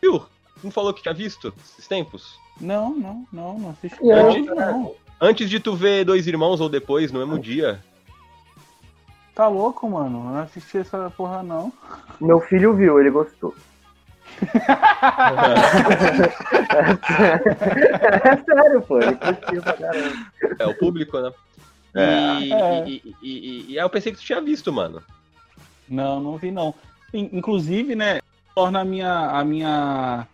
Speaker 2: Viu? Não falou que tinha visto esses tempos?
Speaker 4: Não, não, não, não assisti. Não, não.
Speaker 2: Antes de tu ver Dois Irmãos ou depois, no mesmo dia.
Speaker 4: Tá louco, mano? Eu Não assisti essa porra, não.
Speaker 1: Meu filho viu, ele gostou. É sério, pô, caramba.
Speaker 2: É o público, né? E,
Speaker 4: É.
Speaker 2: e, e, e- e- aí eu pensei que tu tinha visto, mano.
Speaker 4: Não, não vi não. In- Inclusive, né, torna a minha a minha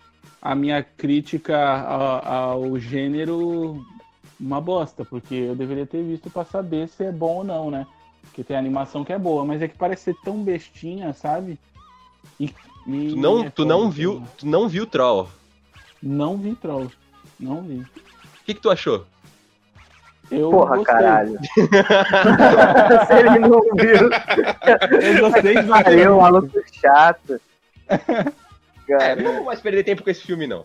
Speaker 4: a minha crítica ao gênero uma bosta, porque eu deveria ter visto pra saber se é bom ou não, né? Porque tem animação que é boa, mas é que parece ser tão bestinha, sabe? E, e
Speaker 2: Tu não,
Speaker 4: é
Speaker 2: tu não viu,
Speaker 4: né?
Speaker 2: tu não viu Troll.
Speaker 4: Não vi Troll. Não vi.
Speaker 2: O que, que tu achou?
Speaker 4: Eu
Speaker 1: Porra,
Speaker 4: gostei.
Speaker 1: caralho. *laughs* Se ele não viu,
Speaker 4: Eu gostei de
Speaker 1: é um maluco chato.
Speaker 2: É, não vou mais perder tempo com esse filme, não.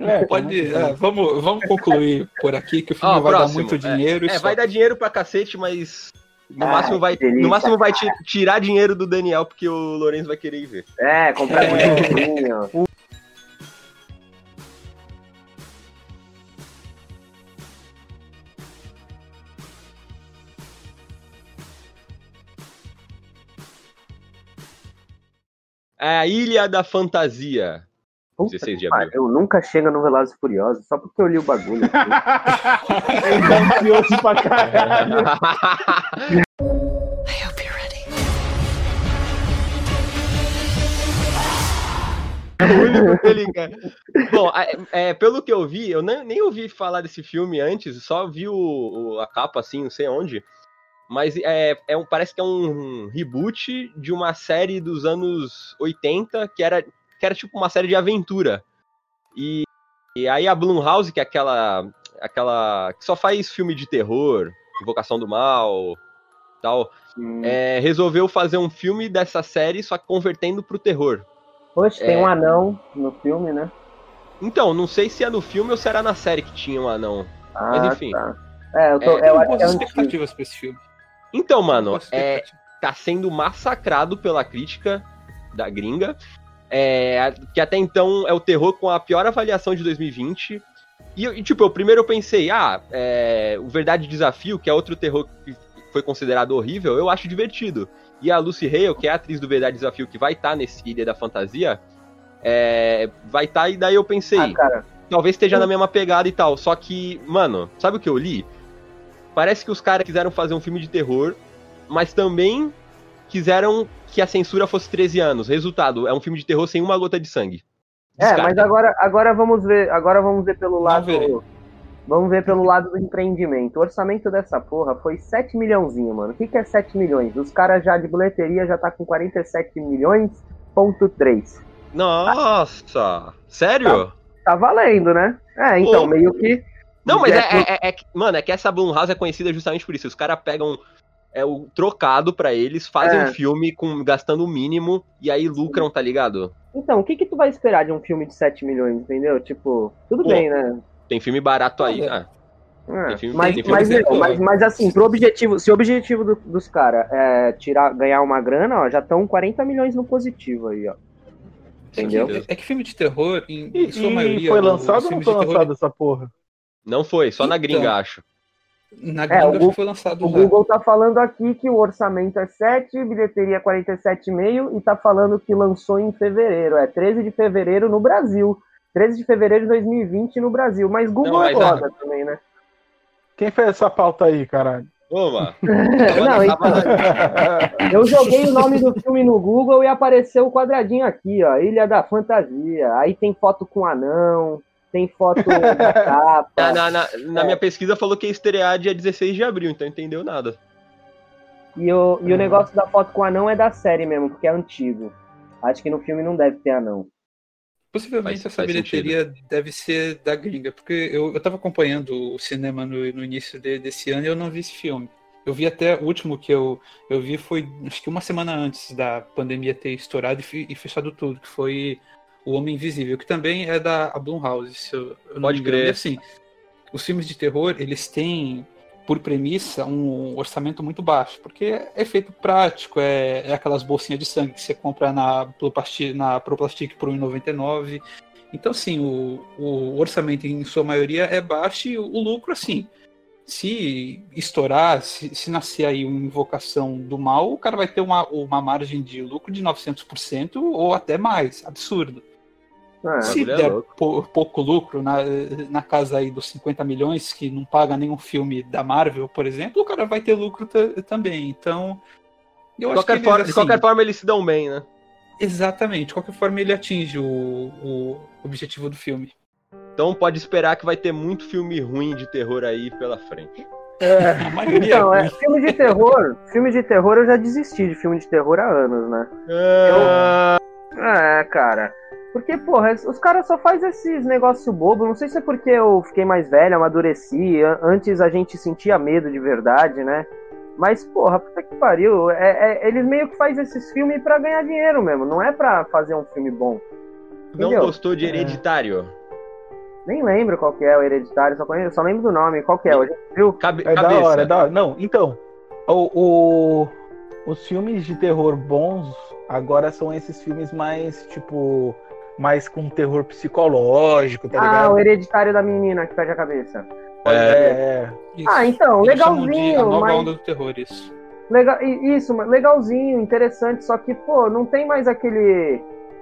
Speaker 4: É,
Speaker 3: Pode, é, vamos, vamos concluir por aqui que o filme
Speaker 2: Ó,
Speaker 3: vai
Speaker 2: próximo.
Speaker 3: dar muito dinheiro. e
Speaker 2: É,
Speaker 3: só.
Speaker 2: vai dar dinheiro pra cacete, mas no
Speaker 1: Ai,
Speaker 2: máximo vai,
Speaker 1: delícia,
Speaker 2: no máximo vai ti- tirar dinheiro do Daniel porque o Lourenço vai querer ir ver.
Speaker 1: é, comprar
Speaker 4: É.
Speaker 1: bonequinho. *laughs*
Speaker 2: É a Ilha da Fantasia.
Speaker 1: Puta
Speaker 2: 16 de abril.
Speaker 1: pariu, nunca chega no Velozes e Furiosos, só porque eu li o bagulho. *laughs*
Speaker 4: Ele tá ansioso pra caralho.
Speaker 5: I hope you're ready.
Speaker 2: o único que ele quer. Bom, é, é, pelo que eu vi, eu nem, nem ouvi falar desse filme antes, só vi o, o- a capa assim, não sei onde. Mas é, é um, parece que é um reboot de uma série dos anos 80 que era, que era tipo uma série de aventura. E, e aí a Blumhouse, que é aquela, aquela. que só faz filme de terror, Invocação do Mal, tal,
Speaker 1: Hum,
Speaker 2: é, resolveu fazer um filme dessa série, só que convertendo pro terror.
Speaker 1: Tem
Speaker 2: É.
Speaker 1: um anão no filme, né?
Speaker 2: Então, não sei se é no filme ou se era na série que tinha um anão.
Speaker 1: Ah,
Speaker 2: Mas enfim.
Speaker 1: tá. É, eu, tô,
Speaker 2: É,
Speaker 1: eu
Speaker 3: Tenho
Speaker 1: acho
Speaker 3: boas
Speaker 1: que é
Speaker 3: expectativas pra esse filme.
Speaker 2: Então, mano, é, tá sendo massacrado pela crítica da gringa. É, que até então é o terror com a pior avaliação de 2020. E, e, tipo, eu, primeiro eu pensei, ah, é, o Verdade Desafio, que é outro terror que foi considerado horrível, eu acho divertido. E a Lucy Hale, que é a atriz do Verdade e Desafio, que vai estar nesse Ilha da Fantasia, é, vai estar, e daí eu pensei,
Speaker 1: Ah, cara,
Speaker 2: talvez esteja na mesma pegada e tal. Só que, mano, sabe o que eu li? Parece que os caras quiseram fazer um filme de terror, mas também quiseram que a censura fosse 13 anos. Resultado, é um filme de terror sem uma gota de sangue.
Speaker 1: É,
Speaker 2: Descarta.
Speaker 1: mas agora, agora vamos ver, agora vamos ver pelo lado,
Speaker 3: verei.
Speaker 1: vamos ver pelo lado do empreendimento. O orçamento dessa porra foi 7 milhãozinho, mano. O que, que é 7 milhões? Os caras já de bilheteria já tá com 47 milhões ponto 3.
Speaker 2: Nossa! Sério?
Speaker 1: Tá valendo, né? É, então,
Speaker 2: Pô.
Speaker 1: meio que
Speaker 2: Não, mas é,
Speaker 1: É,
Speaker 2: é- é- é que- Mano, é que essa Blumhouse é conhecida justamente por isso. Os caras pegam é, o trocado pra eles, fazem
Speaker 1: É.
Speaker 2: um filme com, gastando o mínimo e aí lucram, tá ligado?
Speaker 1: Então, o que que tu vai esperar de um filme de 7 milhões, entendeu? Tipo, tudo
Speaker 2: Pô,
Speaker 1: bem, né?
Speaker 2: Tem filme barato aí. Ah,
Speaker 1: É,
Speaker 2: Tem filme-
Speaker 1: mas, mas,
Speaker 2: que
Speaker 1: meu,
Speaker 2: tem-
Speaker 1: mas, mas assim, pro objetivo, se o objetivo do- dos caras é tirar, ganhar uma grana, ó, já estão 40 milhões no positivo aí, ó. Entendeu?
Speaker 3: É que filme de terror, em,
Speaker 4: E,
Speaker 3: em sua
Speaker 4: e
Speaker 3: maioria.
Speaker 4: foi
Speaker 3: os
Speaker 4: lançado ou não foi
Speaker 3: de terror,
Speaker 4: lançado essa porra?
Speaker 2: não foi, só na
Speaker 3: Então.
Speaker 2: gringa, acho.
Speaker 3: Na
Speaker 1: É, o
Speaker 3: que foi lançado
Speaker 1: O
Speaker 3: já.
Speaker 1: Google tá falando aqui que o orçamento é 7, bilheteria 47,5 e tá falando que lançou em fevereiro. É 13 de fevereiro no Brasil. 13 de fevereiro de 2020 no Brasil. Mas Google
Speaker 2: Não,
Speaker 1: é
Speaker 2: mas a-
Speaker 1: foda também, né?
Speaker 4: Quem fez essa pauta aí, caralho?
Speaker 2: Oba! *laughs*
Speaker 1: Não, então, *laughs* eu joguei o nome do filme no Google e apareceu o quadradinho aqui, ó. Ilha da Fantasia. Aí tem foto com anão, tem foto da capa.
Speaker 2: Na, na- na- na
Speaker 1: É.
Speaker 2: minha pesquisa falou que ia estrear dia 16 de abril, então entendeu nada.
Speaker 1: E, o, e o negócio da foto com anão é da série mesmo, porque é antigo. Acho que no filme não deve ter anão.
Speaker 3: Possivelmente
Speaker 2: Faz-
Speaker 3: essa
Speaker 2: faz
Speaker 3: bilheteria deve ser da gringa, porque eu, eu tava acompanhando o cinema no, no início de- desse ano e eu não vi esse filme. Eu vi até o último que eu, eu vi foi acho que uma semana antes da pandemia ter estourado e, fi- e fechado tudo, que foi O Homem Invisível, que também é da Blumhouse, se eu, eu não
Speaker 2: Pode crer.
Speaker 3: E assim, os filmes de terror, eles têm por premissa um orçamento muito baixo, porque é efeito prático, é, é aquelas bolsinhas de sangue que você compra na na Proplastic por R$ 1,99. Então, assim, o, o orçamento em sua maioria é baixo e o, o lucro, assim, se estourar, se, se nascer aí uma invocação do mal, o cara vai ter uma, uma margem de lucro de 900% ou até mais, absurdo.
Speaker 1: É.
Speaker 3: Se
Speaker 2: é
Speaker 3: der
Speaker 2: louco.
Speaker 3: pou- pouco lucro na, na casa aí dos 50 milhões, que não paga nenhum filme da Marvel, por exemplo, o cara vai ter lucro ta- também. Então, eu
Speaker 2: De
Speaker 3: acho que
Speaker 2: forma, de
Speaker 3: assim,
Speaker 2: qualquer forma, eles se dão bem, né?
Speaker 3: Exatamente, de qualquer forma ele atinge o, o objetivo do filme.
Speaker 2: Então pode esperar que vai ter muito filme ruim de terror aí pela frente.
Speaker 3: A maioria
Speaker 1: Então,
Speaker 3: é
Speaker 1: é, filme de terror, filme de terror eu já desisti de filme de terror há anos, né?
Speaker 2: Ah,
Speaker 1: É, cara. Porque, porra, os caras só fazem esses negócio bobo. Não sei se é porque eu fiquei mais velho, amadureci. An- Antes a gente sentia medo de verdade, né? Mas, porra, puta que pariu. É, é- eles meio que fazem esses filmes pra ganhar dinheiro mesmo. Não é pra fazer um filme bom.
Speaker 2: não
Speaker 1: Entendeu?
Speaker 2: gostou de Hereditário?
Speaker 1: Nem lembro qual que é o Hereditário, só, conheço, só lembro do nome. Qual que é? Gente viu?
Speaker 2: Cabe-
Speaker 4: É
Speaker 2: cabeça.
Speaker 4: da hora, é da hora. Não, então, o, o- os filmes de terror bons agora são esses filmes mais, tipo, mais com terror psicológico, tá
Speaker 1: Ah,
Speaker 4: ligado?
Speaker 1: o Hereditário da menina que perde a cabeça.
Speaker 4: É, é.
Speaker 1: Ah, então,
Speaker 3: Eles de a
Speaker 1: legalzinho,
Speaker 3: nova
Speaker 1: mas...
Speaker 3: onda do terror, isso.
Speaker 1: Legal, isso, legalzinho, interessante, só que, pô, não tem mais aquele.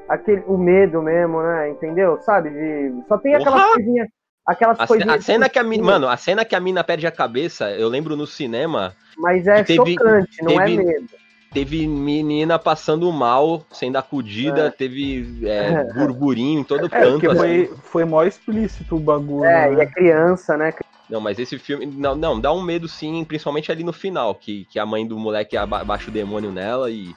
Speaker 1: aquele o medo mesmo, né? Entendeu? Sabe? De, só tem aquelas
Speaker 2: Porra!
Speaker 1: coisinhas. Aquelas
Speaker 2: A,
Speaker 1: coisinhas.
Speaker 2: a cena que a mina. Mano, a cena que a mina perde a cabeça, eu lembro no cinema,
Speaker 1: Mas é
Speaker 2: teve-
Speaker 1: chocante, não é medo.
Speaker 2: Teve menina passando mal, sendo acudida,
Speaker 1: É.
Speaker 2: teve é, burburinho em todo
Speaker 4: É,
Speaker 2: canto.
Speaker 4: porque
Speaker 2: assim.
Speaker 4: foi, foi mó explícito o bagulho.
Speaker 1: É, e
Speaker 4: né?
Speaker 1: é criança, né?
Speaker 2: Não, mas esse filme. Não, não, dá um medo sim, principalmente ali no final, que, que a mãe do moleque aba- abaixa o demônio nela e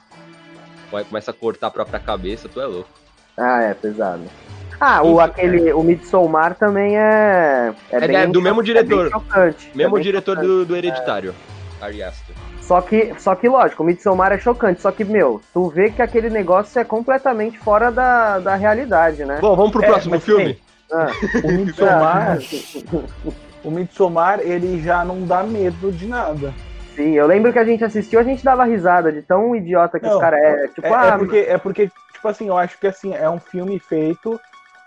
Speaker 2: vai- começa a cortar a própria cabeça, tu é louco.
Speaker 1: Ah, é, pesado. Ah, o,
Speaker 2: Isso,
Speaker 1: aquele, o Midsommar também é.
Speaker 2: É
Speaker 1: bem
Speaker 2: da- do mesmo diretor.
Speaker 1: É bem chocante.
Speaker 2: Mesmo
Speaker 1: é bem
Speaker 2: diretor
Speaker 1: chocante.
Speaker 2: do, do Hereditário, Ari Aster.
Speaker 1: Só que, só que, lógico, o Midsommar é chocante. Só que, meu, tu vê que aquele negócio é completamente fora da, da realidade, né?
Speaker 2: Bom, vamos pro
Speaker 4: É,
Speaker 2: próximo
Speaker 4: mas
Speaker 2: filme.
Speaker 1: Ah, *laughs*
Speaker 4: O Midsommar, o Midsommar, ele já não dá medo de nada.
Speaker 1: sim, eu lembro que a gente assistiu, a gente dava risada de tão idiota que
Speaker 4: Não,
Speaker 1: os caras é. Tipo,
Speaker 4: É,
Speaker 1: ah,
Speaker 4: é porque, é porque, tipo assim, eu acho que assim, é um filme feito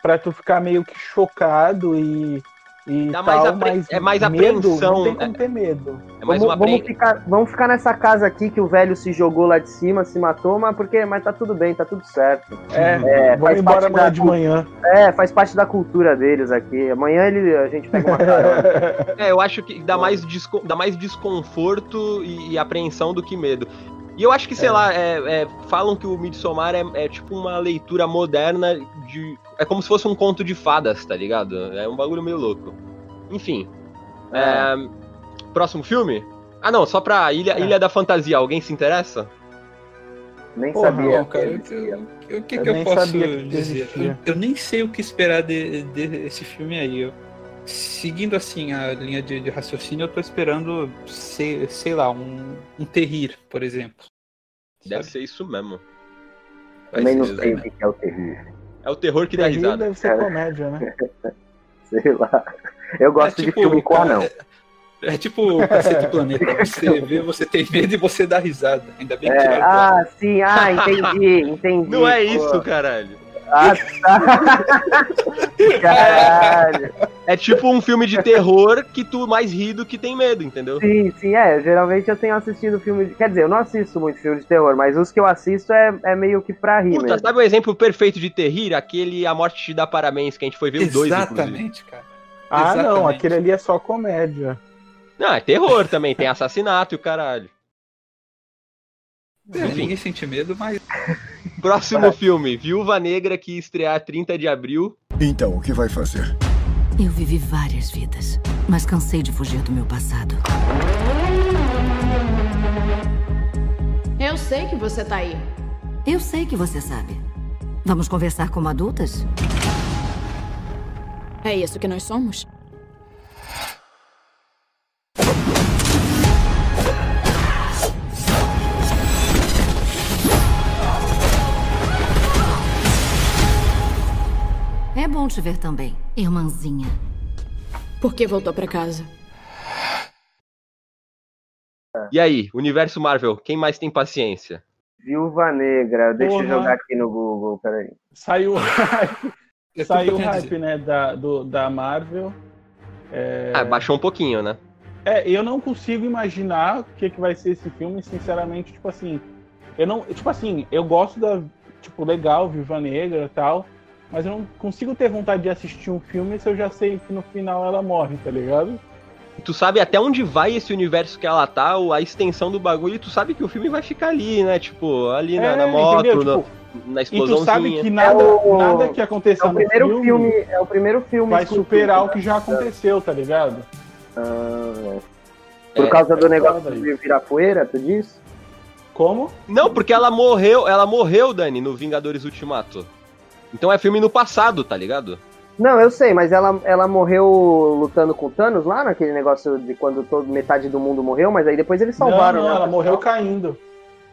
Speaker 4: pra tu ficar meio que chocado e. e
Speaker 2: Dá
Speaker 4: tal,
Speaker 2: mais apre-
Speaker 4: mas
Speaker 2: é mais
Speaker 4: medo,
Speaker 2: apreensão,
Speaker 4: Não tem como ter medo.
Speaker 2: É mais
Speaker 1: vamos,
Speaker 2: uma
Speaker 1: vamos ficar, vamos ficar nessa casa aqui que o velho se jogou lá de cima, se matou, mas porque, mas tá tudo bem, tá tudo certo.
Speaker 4: É,
Speaker 1: É,
Speaker 4: vamos
Speaker 1: faz
Speaker 4: embora
Speaker 1: parte
Speaker 4: amanhã
Speaker 1: da-
Speaker 4: de manhã.
Speaker 1: É, faz parte da cultura deles aqui. Amanhã ele, a gente pega uma carona. *laughs*
Speaker 2: É, eu acho que dá mais, desco- dá mais desconforto e, e apreensão do que medo. E eu acho que, sei lá, é- é, falam que o Midsommar é, é tipo uma leitura moderna de. É como se fosse um conto de fadas, tá ligado? É um bagulho meio louco. Enfim. é, próximo filme? Ah, não, só pra Ilha,
Speaker 4: É.
Speaker 2: Ilha da Fantasia. Alguém se interessa?
Speaker 1: Nem
Speaker 4: Porra,
Speaker 1: sabia.
Speaker 3: Bom, cara, o que, eu- o que,
Speaker 4: Eu
Speaker 3: que eu posso dizer? Eu, eu nem sei o que esperar de- de- desse filme aí. Eu- seguindo assim a linha de, de raciocínio, eu tô esperando, sei, sei lá, um, um terrir, por exemplo.
Speaker 2: Deve
Speaker 3: Sabe?
Speaker 2: ser isso mesmo. Vai
Speaker 1: Também não sei o que é o terrível.
Speaker 2: É o terror que dá
Speaker 4: Terrível
Speaker 2: risada.
Speaker 4: deve ser comédia, né? *laughs*
Speaker 1: Sei lá. Eu gosto
Speaker 3: É
Speaker 1: de
Speaker 3: tipo,
Speaker 1: filme com anão.
Speaker 3: É, *laughs* é tipo o Cacete Planeta. Você vê, você tem medo e você dá risada. Ainda bem que
Speaker 1: É, ah, sim, ah, entendi, *laughs* entendi.
Speaker 2: Não é
Speaker 1: pô.
Speaker 2: isso, caralho.
Speaker 1: Ah, tá. Caralho.
Speaker 2: É tipo um filme de terror que tu mais ri do que tem medo, entendeu?
Speaker 1: Sim, sim, é. Geralmente eu tenho assistido filme de. Quer dizer, eu não assisto muito filme de terror, mas os que eu assisto é, é meio que pra rir
Speaker 2: Puta,
Speaker 1: mesmo.
Speaker 2: sabe o exemplo perfeito de terrir? Aquele A Morte Te Dá Parabéns, que a gente foi ver o dois, inclusive.
Speaker 3: Exatamente, cara.
Speaker 4: Ah, não,
Speaker 3: Exatamente.
Speaker 4: aquele ali é só comédia.
Speaker 2: Não, é terror também, tem assassinato e o caralho.
Speaker 3: É, ninguém sente medo, mas
Speaker 2: Próximo filme, Viúva Negra, que estrear 30 de abril.
Speaker 7: Então, o que vai fazer?
Speaker 5: Eu vivi várias vidas, mas cansei de fugir do meu passado.
Speaker 9: Eu sei que você tá aí.
Speaker 5: Eu sei que você sabe. Vamos conversar como adultas?
Speaker 9: É isso que nós somos?
Speaker 5: É bom te ver também, irmãzinha.
Speaker 9: Por que voltou pra casa?
Speaker 2: E aí, Universo Marvel, quem mais tem paciência?
Speaker 1: Viúva Negra, deixa eu
Speaker 4: Porra.
Speaker 1: jogar aqui no Google, peraí.
Speaker 4: Saiu o *laughs* hype, saiu
Speaker 3: eu
Speaker 4: hype né, da, do, da Marvel. É,
Speaker 2: Ah, baixou um pouquinho, né?
Speaker 4: é, eu não consigo imaginar o que, que vai ser esse filme, sinceramente, tipo assim. Eu não. Tipo assim, eu gosto da. Tipo, legal, Viva Negra e tal. Mas eu não consigo ter vontade de assistir um filme se eu já sei que no final ela morre, tá ligado?
Speaker 2: Tu sabe até onde vai esse universo que ela tá, ou a extensão do bagulho, e tu sabe que o filme vai ficar ali, né? Tipo, ali na,
Speaker 4: É,
Speaker 2: na moto,
Speaker 4: entendeu?
Speaker 2: no-
Speaker 4: Tipo,
Speaker 2: na
Speaker 4: E tu sabe que nada,
Speaker 1: É o-
Speaker 4: nada que
Speaker 1: É
Speaker 4: aconteça
Speaker 1: o
Speaker 4: no
Speaker 1: primeiro
Speaker 4: filme,
Speaker 1: filme, é o primeiro filme
Speaker 4: vai superar o que já aconteceu, tá ligado?
Speaker 1: Ah, é. Por
Speaker 2: É,
Speaker 1: causa do
Speaker 4: é
Speaker 1: negócio de virar poeira, tu disse?
Speaker 4: Como?
Speaker 2: Não, porque ela morreu, ela morreu, Dani, no Vingadores Ultimato. Então é filme no passado, tá ligado?
Speaker 1: Não, eu sei, mas ela, ela morreu lutando com o Thanos lá naquele negócio de quando todo, metade do mundo morreu, mas aí depois eles salvaram.
Speaker 4: não, não,
Speaker 1: né,
Speaker 4: ela
Speaker 1: o
Speaker 4: morreu caindo.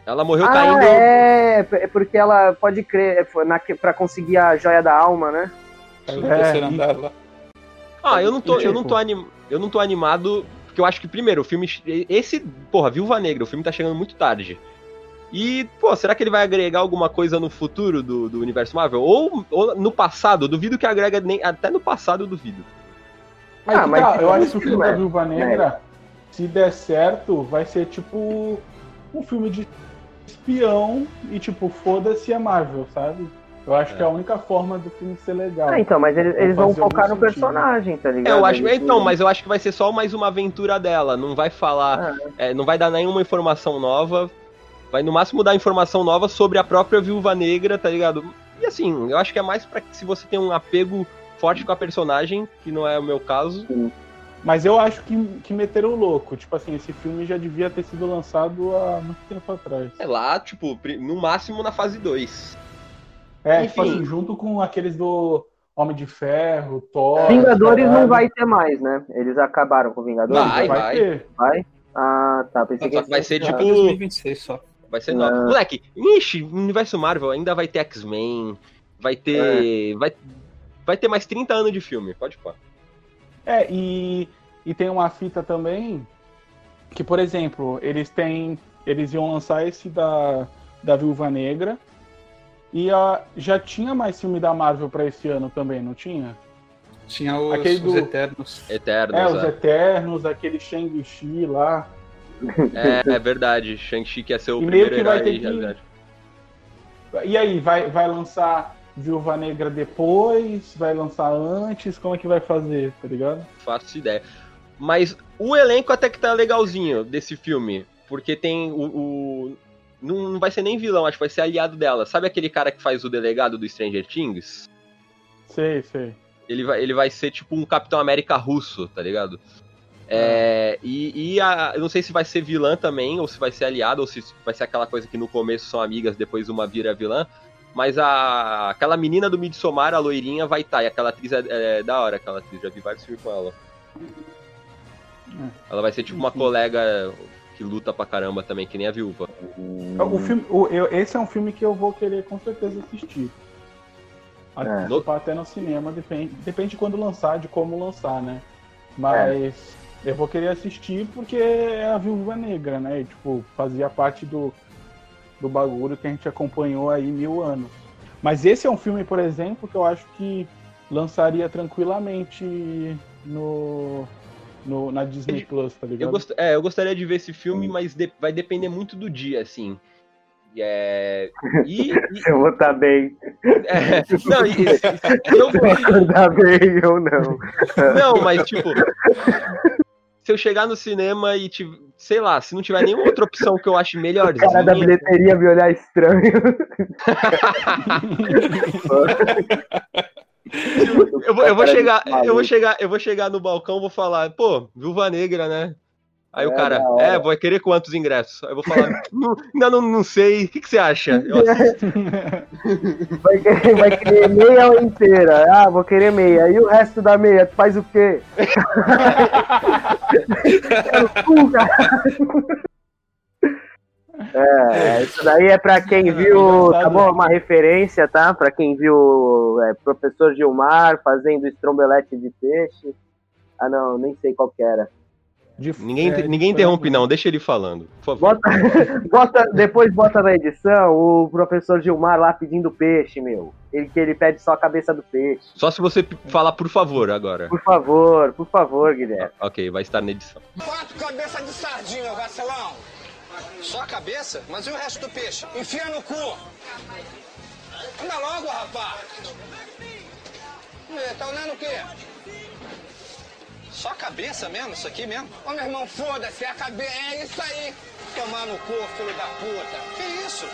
Speaker 2: Ela morreu
Speaker 1: ah,
Speaker 2: caindo.
Speaker 1: É, é porque ela pode crer, é, foi na, pra conseguir a joia da alma, né?
Speaker 4: É,
Speaker 3: terceiro andar lá.
Speaker 2: Ah, eu não tô, eu não
Speaker 4: Tipo-
Speaker 2: tô, anim... eu não tô animado, porque eu acho que, primeiro, o filme. Esse, porra, Viúva Negra, o filme tá chegando muito tarde. E, pô, será que ele vai agregar alguma coisa no futuro do, do universo Marvel? Ou, ou no passado? Eu duvido que agrega nem. Até no passado eu duvido.
Speaker 1: Ah, mas
Speaker 4: tá,
Speaker 1: tipo,
Speaker 4: eu acho que o filme da
Speaker 1: é-
Speaker 4: Viúva Negra, se der certo, vai ser tipo um filme de espião e tipo, foda-se a Marvel, sabe? Eu acho que é a única forma do filme ser legal.
Speaker 1: Ah, então, mas eles, eles vão focar no
Speaker 4: sentido.
Speaker 1: personagem, tá
Speaker 2: É,
Speaker 1: ligado?
Speaker 2: eu acho.
Speaker 1: Eles-
Speaker 2: Então, mas eu acho que vai ser só mais uma aventura dela. Não vai falar.
Speaker 1: Ah,
Speaker 2: é, não vai dar nenhuma informação nova. Vai no máximo dar informação nova sobre a própria Viúva Negra, tá ligado? E assim, eu acho que é mais pra que se você tem um apego forte com a personagem, que não é o meu caso.
Speaker 4: Mas eu acho que, que meteram o louco. Tipo assim, esse filme já devia ter sido lançado há muito tempo atrás.
Speaker 2: É lá, tipo, no máximo na fase 2.
Speaker 4: É,
Speaker 2: Enfim.
Speaker 4: tipo assim, junto com aqueles do Homem de Ferro, Thor.
Speaker 1: Vingadores
Speaker 4: caralho.
Speaker 1: não vai ter mais, né? Eles acabaram com Vingadores.
Speaker 2: Vai,
Speaker 1: vai.
Speaker 2: vai.
Speaker 4: ter.
Speaker 1: vai. Ah, tá. Pensei
Speaker 2: Só que vai ser
Speaker 3: Já,
Speaker 2: tipo.
Speaker 3: 2026 só.
Speaker 2: Vai ser nova. Moleque, ixi, universo Marvel ainda vai ter X-Men, vai ter. Vai, vai ter mais 30 anos de filme, pode pôr.
Speaker 4: É, e, e tem uma fita também que, por exemplo, eles têm. Eles iam lançar esse da, da Viúva Negra. E a, já tinha mais filme da Marvel pra esse ano também, não tinha?
Speaker 3: Tinha os,
Speaker 4: Aquele
Speaker 3: os
Speaker 4: do-
Speaker 3: Eternos.
Speaker 2: Eternos.
Speaker 4: É, os
Speaker 2: é.
Speaker 4: Eternos, aquele Shang-Chi lá.
Speaker 2: É, é verdade. Shang-Chi quer ser o
Speaker 4: E meio
Speaker 2: primeiro
Speaker 4: que vai ter que-. E aí, vai, vai lançar Viúva Negra depois? Vai lançar antes? Como é que vai fazer, tá ligado?
Speaker 2: Faço ideia. Mas o elenco até que tá legalzinho desse filme. Porque tem o. o- Não, não vai ser nem vilão, acho que vai ser aliado dela. Sabe aquele cara que faz o delegado do Stranger Things?
Speaker 4: Sei, sei.
Speaker 2: Ele vai, ele vai ser tipo um Capitão América russo, tá ligado? É, e e a, eu não sei se vai ser vilã também, ou se vai ser aliado, ou se vai ser aquela coisa que no começo são amigas, depois uma vira vilã. Mas a, aquela menina do Midsommar, a loirinha, vai estar. e aquela atriz é, é da hora, aquela atriz. Já vi vários filmes com ela. Ela vai ser tipo uma
Speaker 4: Enfim.
Speaker 2: colega que luta pra caramba também, que nem a viúva.
Speaker 4: O filme, o- eu- esse é um filme que eu vou querer com certeza assistir.
Speaker 1: É.
Speaker 4: No- Até no cinema, depende, depende de quando lançar, de como lançar, né? Mas eu vou querer assistir porque é a Viúva Negra, né? E, tipo, fazia parte do, do bagulho que a gente acompanhou aí mil anos. Mas esse é um filme, por exemplo, que eu acho que lançaria tranquilamente no, no- na Disney Plus, tá ligado?
Speaker 2: Eu, gost- é, eu gostaria de ver esse filme, mas de- vai depender muito do dia, assim. É, e, *laughs* e-
Speaker 1: Eu vou estar bem.
Speaker 2: é, não, e- e- se eu
Speaker 1: Se eu acordar bem ou não.
Speaker 2: Não, mas tipo. Se eu chegar no cinema e, tiv- sei lá, se não tiver nenhuma outra opção que eu ache
Speaker 1: O cara da bilheteria me olhar estranho.
Speaker 2: Eu vou, eu vou chegar, eu vou chegar, eu vou chegar no balcão, vou falar, pô, Viúva Negra, né? Aí o
Speaker 1: É,
Speaker 2: cara,
Speaker 1: da hora.
Speaker 2: é, vai querer quantos ingressos? Aí eu vou falar, "Não- ainda não, não sei, o que, que você acha? Eu *laughs* assisto.
Speaker 1: Vai querer, vai querer meia ou inteira. Ah, vou querer meia. E o resto da meia, tu faz o quê? Quero cu, caralho. É, isso daí é pra quem viu, tá bom? Uma referência, tá? Pra quem viu é, Professor Gilmar fazendo estrombelete de peixe. Ah, não, nem sei qual que era.
Speaker 4: De-
Speaker 2: Ninguém,
Speaker 4: é,
Speaker 2: ninguém interrompe, não, deixa ele falando, por favor.
Speaker 1: Bota, *laughs* bota, depois bota na edição o professor Gilmar lá pedindo peixe, meu. Ele que ele pede só a cabeça do peixe.
Speaker 2: Só se você falar por favor agora.
Speaker 1: Por favor, por favor, Guilherme.
Speaker 2: Ok, vai estar na edição.
Speaker 10: Quatro cabeças de sardinha, vacilão. Só a cabeça? Mas e o resto do peixe? Enfia no cu. Anda logo, rapaz. Tá olhando o quê? Só a cabeça mesmo, isso aqui mesmo? Ô, meu irmão, foda-se, é a cabeça. É isso aí. Tomar no cu, filho da puta. Que isso?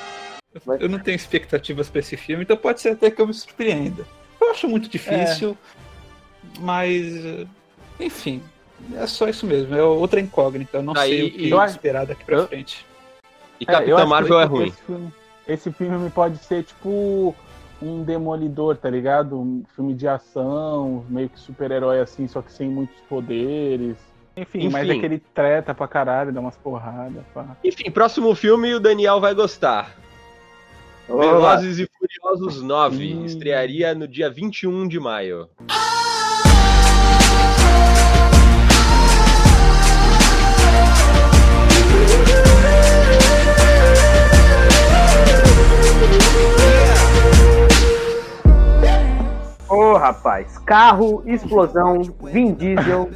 Speaker 3: Eu não tenho expectativas pra esse filme, então pode ser até que eu me surpreenda. Eu acho muito difícil, mas. eh, Enfim, é só isso mesmo. É outra incógnita. Eu não
Speaker 2: Aí,
Speaker 3: sei o que
Speaker 2: eu
Speaker 3: esperar daqui pra
Speaker 2: eu-
Speaker 3: frente.
Speaker 2: E
Speaker 4: É, eu
Speaker 2: Capitã
Speaker 4: acho
Speaker 2: Marvel é ruim.
Speaker 4: Esse filme, esse filme pode ser tipo um demolidor, tá ligado? Um filme de ação, meio que super-herói assim, só que sem muitos poderes. Enfim, mas
Speaker 2: Enfim.
Speaker 4: aquele treta pra caralho, dá umas porradas. Pá.
Speaker 2: Enfim, próximo filme o Daniel vai gostar.
Speaker 1: Olá.
Speaker 2: Velozes e Furiosos 9.
Speaker 4: Hum.
Speaker 2: Estrearia no dia 21 de maio.
Speaker 1: Ô, rapaz, carro, explosão, Vin Diesel,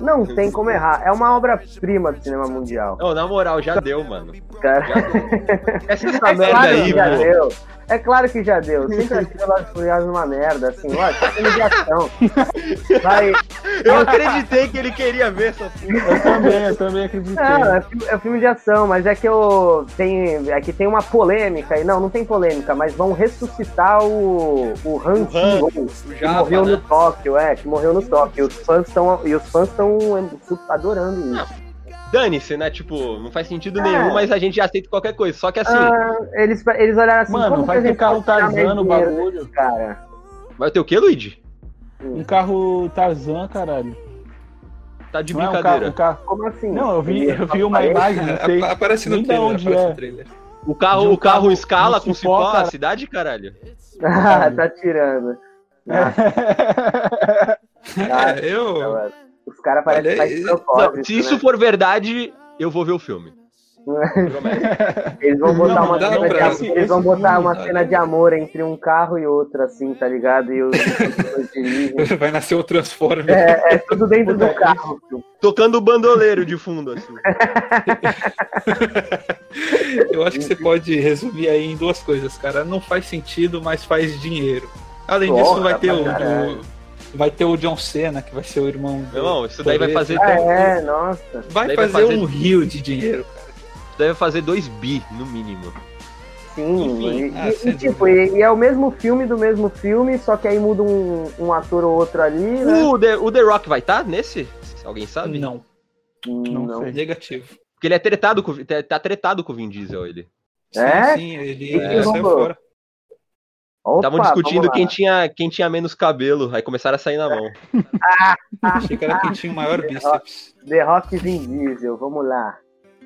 Speaker 1: não tem como errar. É uma obra-prima do cinema mundial.
Speaker 2: Não, na moral, já deu, mano.
Speaker 1: Cara. *laughs*
Speaker 2: Essa, essa
Speaker 1: É
Speaker 2: merda aí,
Speaker 1: já
Speaker 2: pô.
Speaker 1: deu. É claro que já deu. Sempre achei Velozes e Furiosos uma merda, assim, é filme de ação. Vai...
Speaker 2: Eu acreditei que ele queria ver essa porra.
Speaker 4: Eu também, eu também acreditei.
Speaker 1: Não, é, é filme de ação, mas é que eu tem, é que tem uma polêmica aí. Não, não tem polêmica, mas vão ressuscitar o o Han
Speaker 2: O Han,
Speaker 1: que
Speaker 2: Japa,
Speaker 1: morreu
Speaker 2: né?
Speaker 1: no Tóquio, é, que morreu no Tóquio. Os fãs estão e os fãs estão adorando isso.
Speaker 2: Dane-se, né? Tipo, não faz sentido
Speaker 1: É.
Speaker 2: nenhum, mas a gente já aceita qualquer coisa. Só que assim,
Speaker 1: Ah, eles eles olharam assim,
Speaker 4: Mano,
Speaker 1: como
Speaker 4: vai ter carro Tarzan no bagulho.
Speaker 1: Cara,
Speaker 2: vai ter o quê, Luigi?
Speaker 4: Um carro Tarzan, caralho.
Speaker 2: Tá de
Speaker 4: Não é um
Speaker 2: brincadeira.
Speaker 4: carro, um carro...
Speaker 1: Como assim?
Speaker 4: Não, eu vi, eu vi uma imagem, não sei *laughs*
Speaker 3: Aparece no trailer,
Speaker 4: onde
Speaker 3: aparece
Speaker 4: é.
Speaker 3: no trailer.
Speaker 2: O carro,
Speaker 4: um
Speaker 2: o carro,
Speaker 4: carro
Speaker 2: escala com
Speaker 4: cipó,
Speaker 2: cipó a
Speaker 4: cara.
Speaker 2: cidade, caralho.
Speaker 1: Ah, *laughs* tá tirando. *laughs* Ah,
Speaker 3: É, eu.
Speaker 1: Os caras parecem que faz propósito,
Speaker 2: Não, se isso
Speaker 1: né?
Speaker 2: for verdade, eu vou ver o filme. *laughs*
Speaker 1: Eles vão botar
Speaker 3: Não,
Speaker 1: uma cena de, eles vão
Speaker 4: esse
Speaker 1: botar uma cena de amor entre um carro e outro, assim, tá ligado? E os os. *laughs*
Speaker 3: Vai nascer o Transformer.
Speaker 1: É, é tudo dentro do carro.
Speaker 2: Tocando o bandoleiro de fundo, assim. *laughs*
Speaker 3: Eu acho que você pode resumir aí em duas coisas, cara. Não faz sentido, mas faz dinheiro. Além
Speaker 1: Porra,
Speaker 3: disso, vai ter
Speaker 1: pra
Speaker 3: o,
Speaker 1: caralho.
Speaker 3: o- vai ter o John Cena, que vai ser o irmão.
Speaker 2: Meu irmão, isso daí vai fazer.
Speaker 1: Ah, é, nossa.
Speaker 3: Vai
Speaker 2: daí vai
Speaker 3: fazer,
Speaker 2: fazer-
Speaker 3: um rio de dinheiro, cara.
Speaker 2: Isso daí vai fazer 2 bi, no mínimo.
Speaker 1: Sim,
Speaker 3: Enfim,
Speaker 1: e,
Speaker 3: ah,
Speaker 1: e,
Speaker 3: sem
Speaker 1: tipo, e, e é o mesmo filme do mesmo filme, só que aí muda um, um ator ou outro ali, né?
Speaker 2: O The, o The Rock vai estar nesse? Alguém sabe?
Speaker 3: Não,
Speaker 1: Hum,
Speaker 4: não sei.
Speaker 3: negativo.
Speaker 2: Porque ele é tretado com, tá- tá tretado com o Vin Diesel, ele.
Speaker 3: Sim,
Speaker 1: É?
Speaker 3: sim, ele
Speaker 1: que
Speaker 3: ele saiu fora.
Speaker 1: Opa,
Speaker 2: Estavam discutindo quem tinha, quem tinha menos cabelo, aí começaram a sair na mão. *laughs*
Speaker 3: Achei que era quem tinha o maior *laughs* bíceps.
Speaker 1: The Rock Vin Diesel, vamos lá.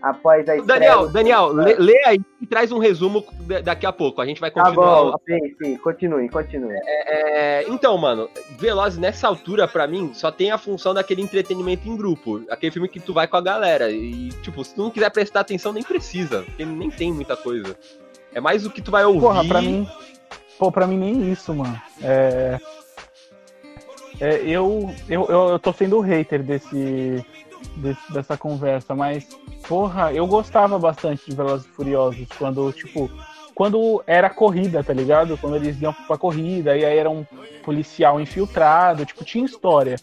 Speaker 1: Após a estreia...
Speaker 2: Daniel, Daniel, lê, lê aí e traz um resumo da- daqui a pouco. A gente vai
Speaker 1: Tá
Speaker 2: continuar.
Speaker 1: bom, sim, sim, continue, continue.
Speaker 2: É, então, mano, Velozes nessa altura, pra mim, só tem a função daquele entretenimento em grupo. Aquele filme que tu vai com a galera. E, tipo, se tu não quiser prestar atenção, nem precisa. Porque nem tem muita coisa. É mais o que tu vai ouvir.
Speaker 4: Porra, pra mim. Pô, pra mim nem isso, mano. É. é, eu, eu, eu, tô sendo hater desse, desse- dessa conversa, mas, porra, eu gostava bastante de Velozes e Furiosos quando, tipo, quando era corrida, tá ligado? Quando eles iam pra corrida, e aí era um policial infiltrado, tipo, tinha história.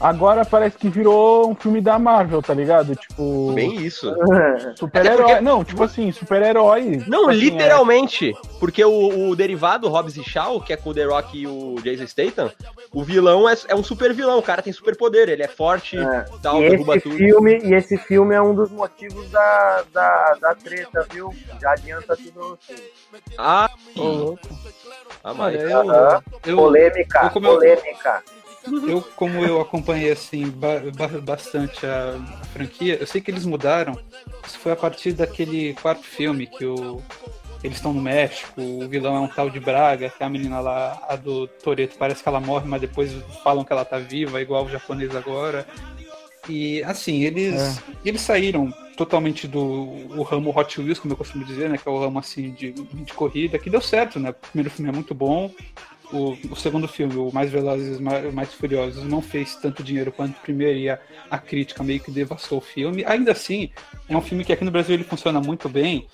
Speaker 4: Agora parece que virou um filme da Marvel, tá ligado? Tipo,
Speaker 2: Bem isso. *laughs*
Speaker 4: super-herói.
Speaker 2: Porque-
Speaker 4: Não, tipo assim, super-herói.
Speaker 2: Não,
Speaker 4: Tipo assim, é-
Speaker 2: literalmente. Porque o, o derivado Hobbs e Shaw, que é com o The Rock e o Jason Statham, o vilão é, é um super vilão. O cara tem super poder, ele é forte,
Speaker 1: É.
Speaker 2: tal,
Speaker 1: E
Speaker 2: derruba
Speaker 1: esse,
Speaker 2: tudo.
Speaker 1: filme, e esse filme é um dos motivos da, da, da treta, viu? Já adianta tudo. Assim.
Speaker 2: Ah,
Speaker 4: Ô, louco.
Speaker 2: ah, mas.
Speaker 3: Eu, eu,
Speaker 1: Polêmica,
Speaker 3: eu como eu-
Speaker 1: polêmica.
Speaker 3: eu, como eu acompanhei assim ba- ba- bastante a, franquia, eu sei que eles mudaram. Isso foi a partir daquele quarto filme que o, eles estão no México, o vilão é um tal de Braga, que é a menina lá, a do Toreto, parece que ela morre, mas depois falam que ela tá viva, igual o japonês agora. E assim, eles, eles saíram totalmente do o ramo Hot Wheels, como eu costumo dizer, né? Que é o ramo assim de, de corrida, que deu certo, né? O primeiro filme é muito bom. O, o segundo filme, o Mais Velozes, Mais, Mais Furiosos, não fez tanto dinheiro quanto o primeiro e a, a crítica meio que devastou o filme. Ainda assim, é um filme que aqui no Brasil ele funciona muito bem,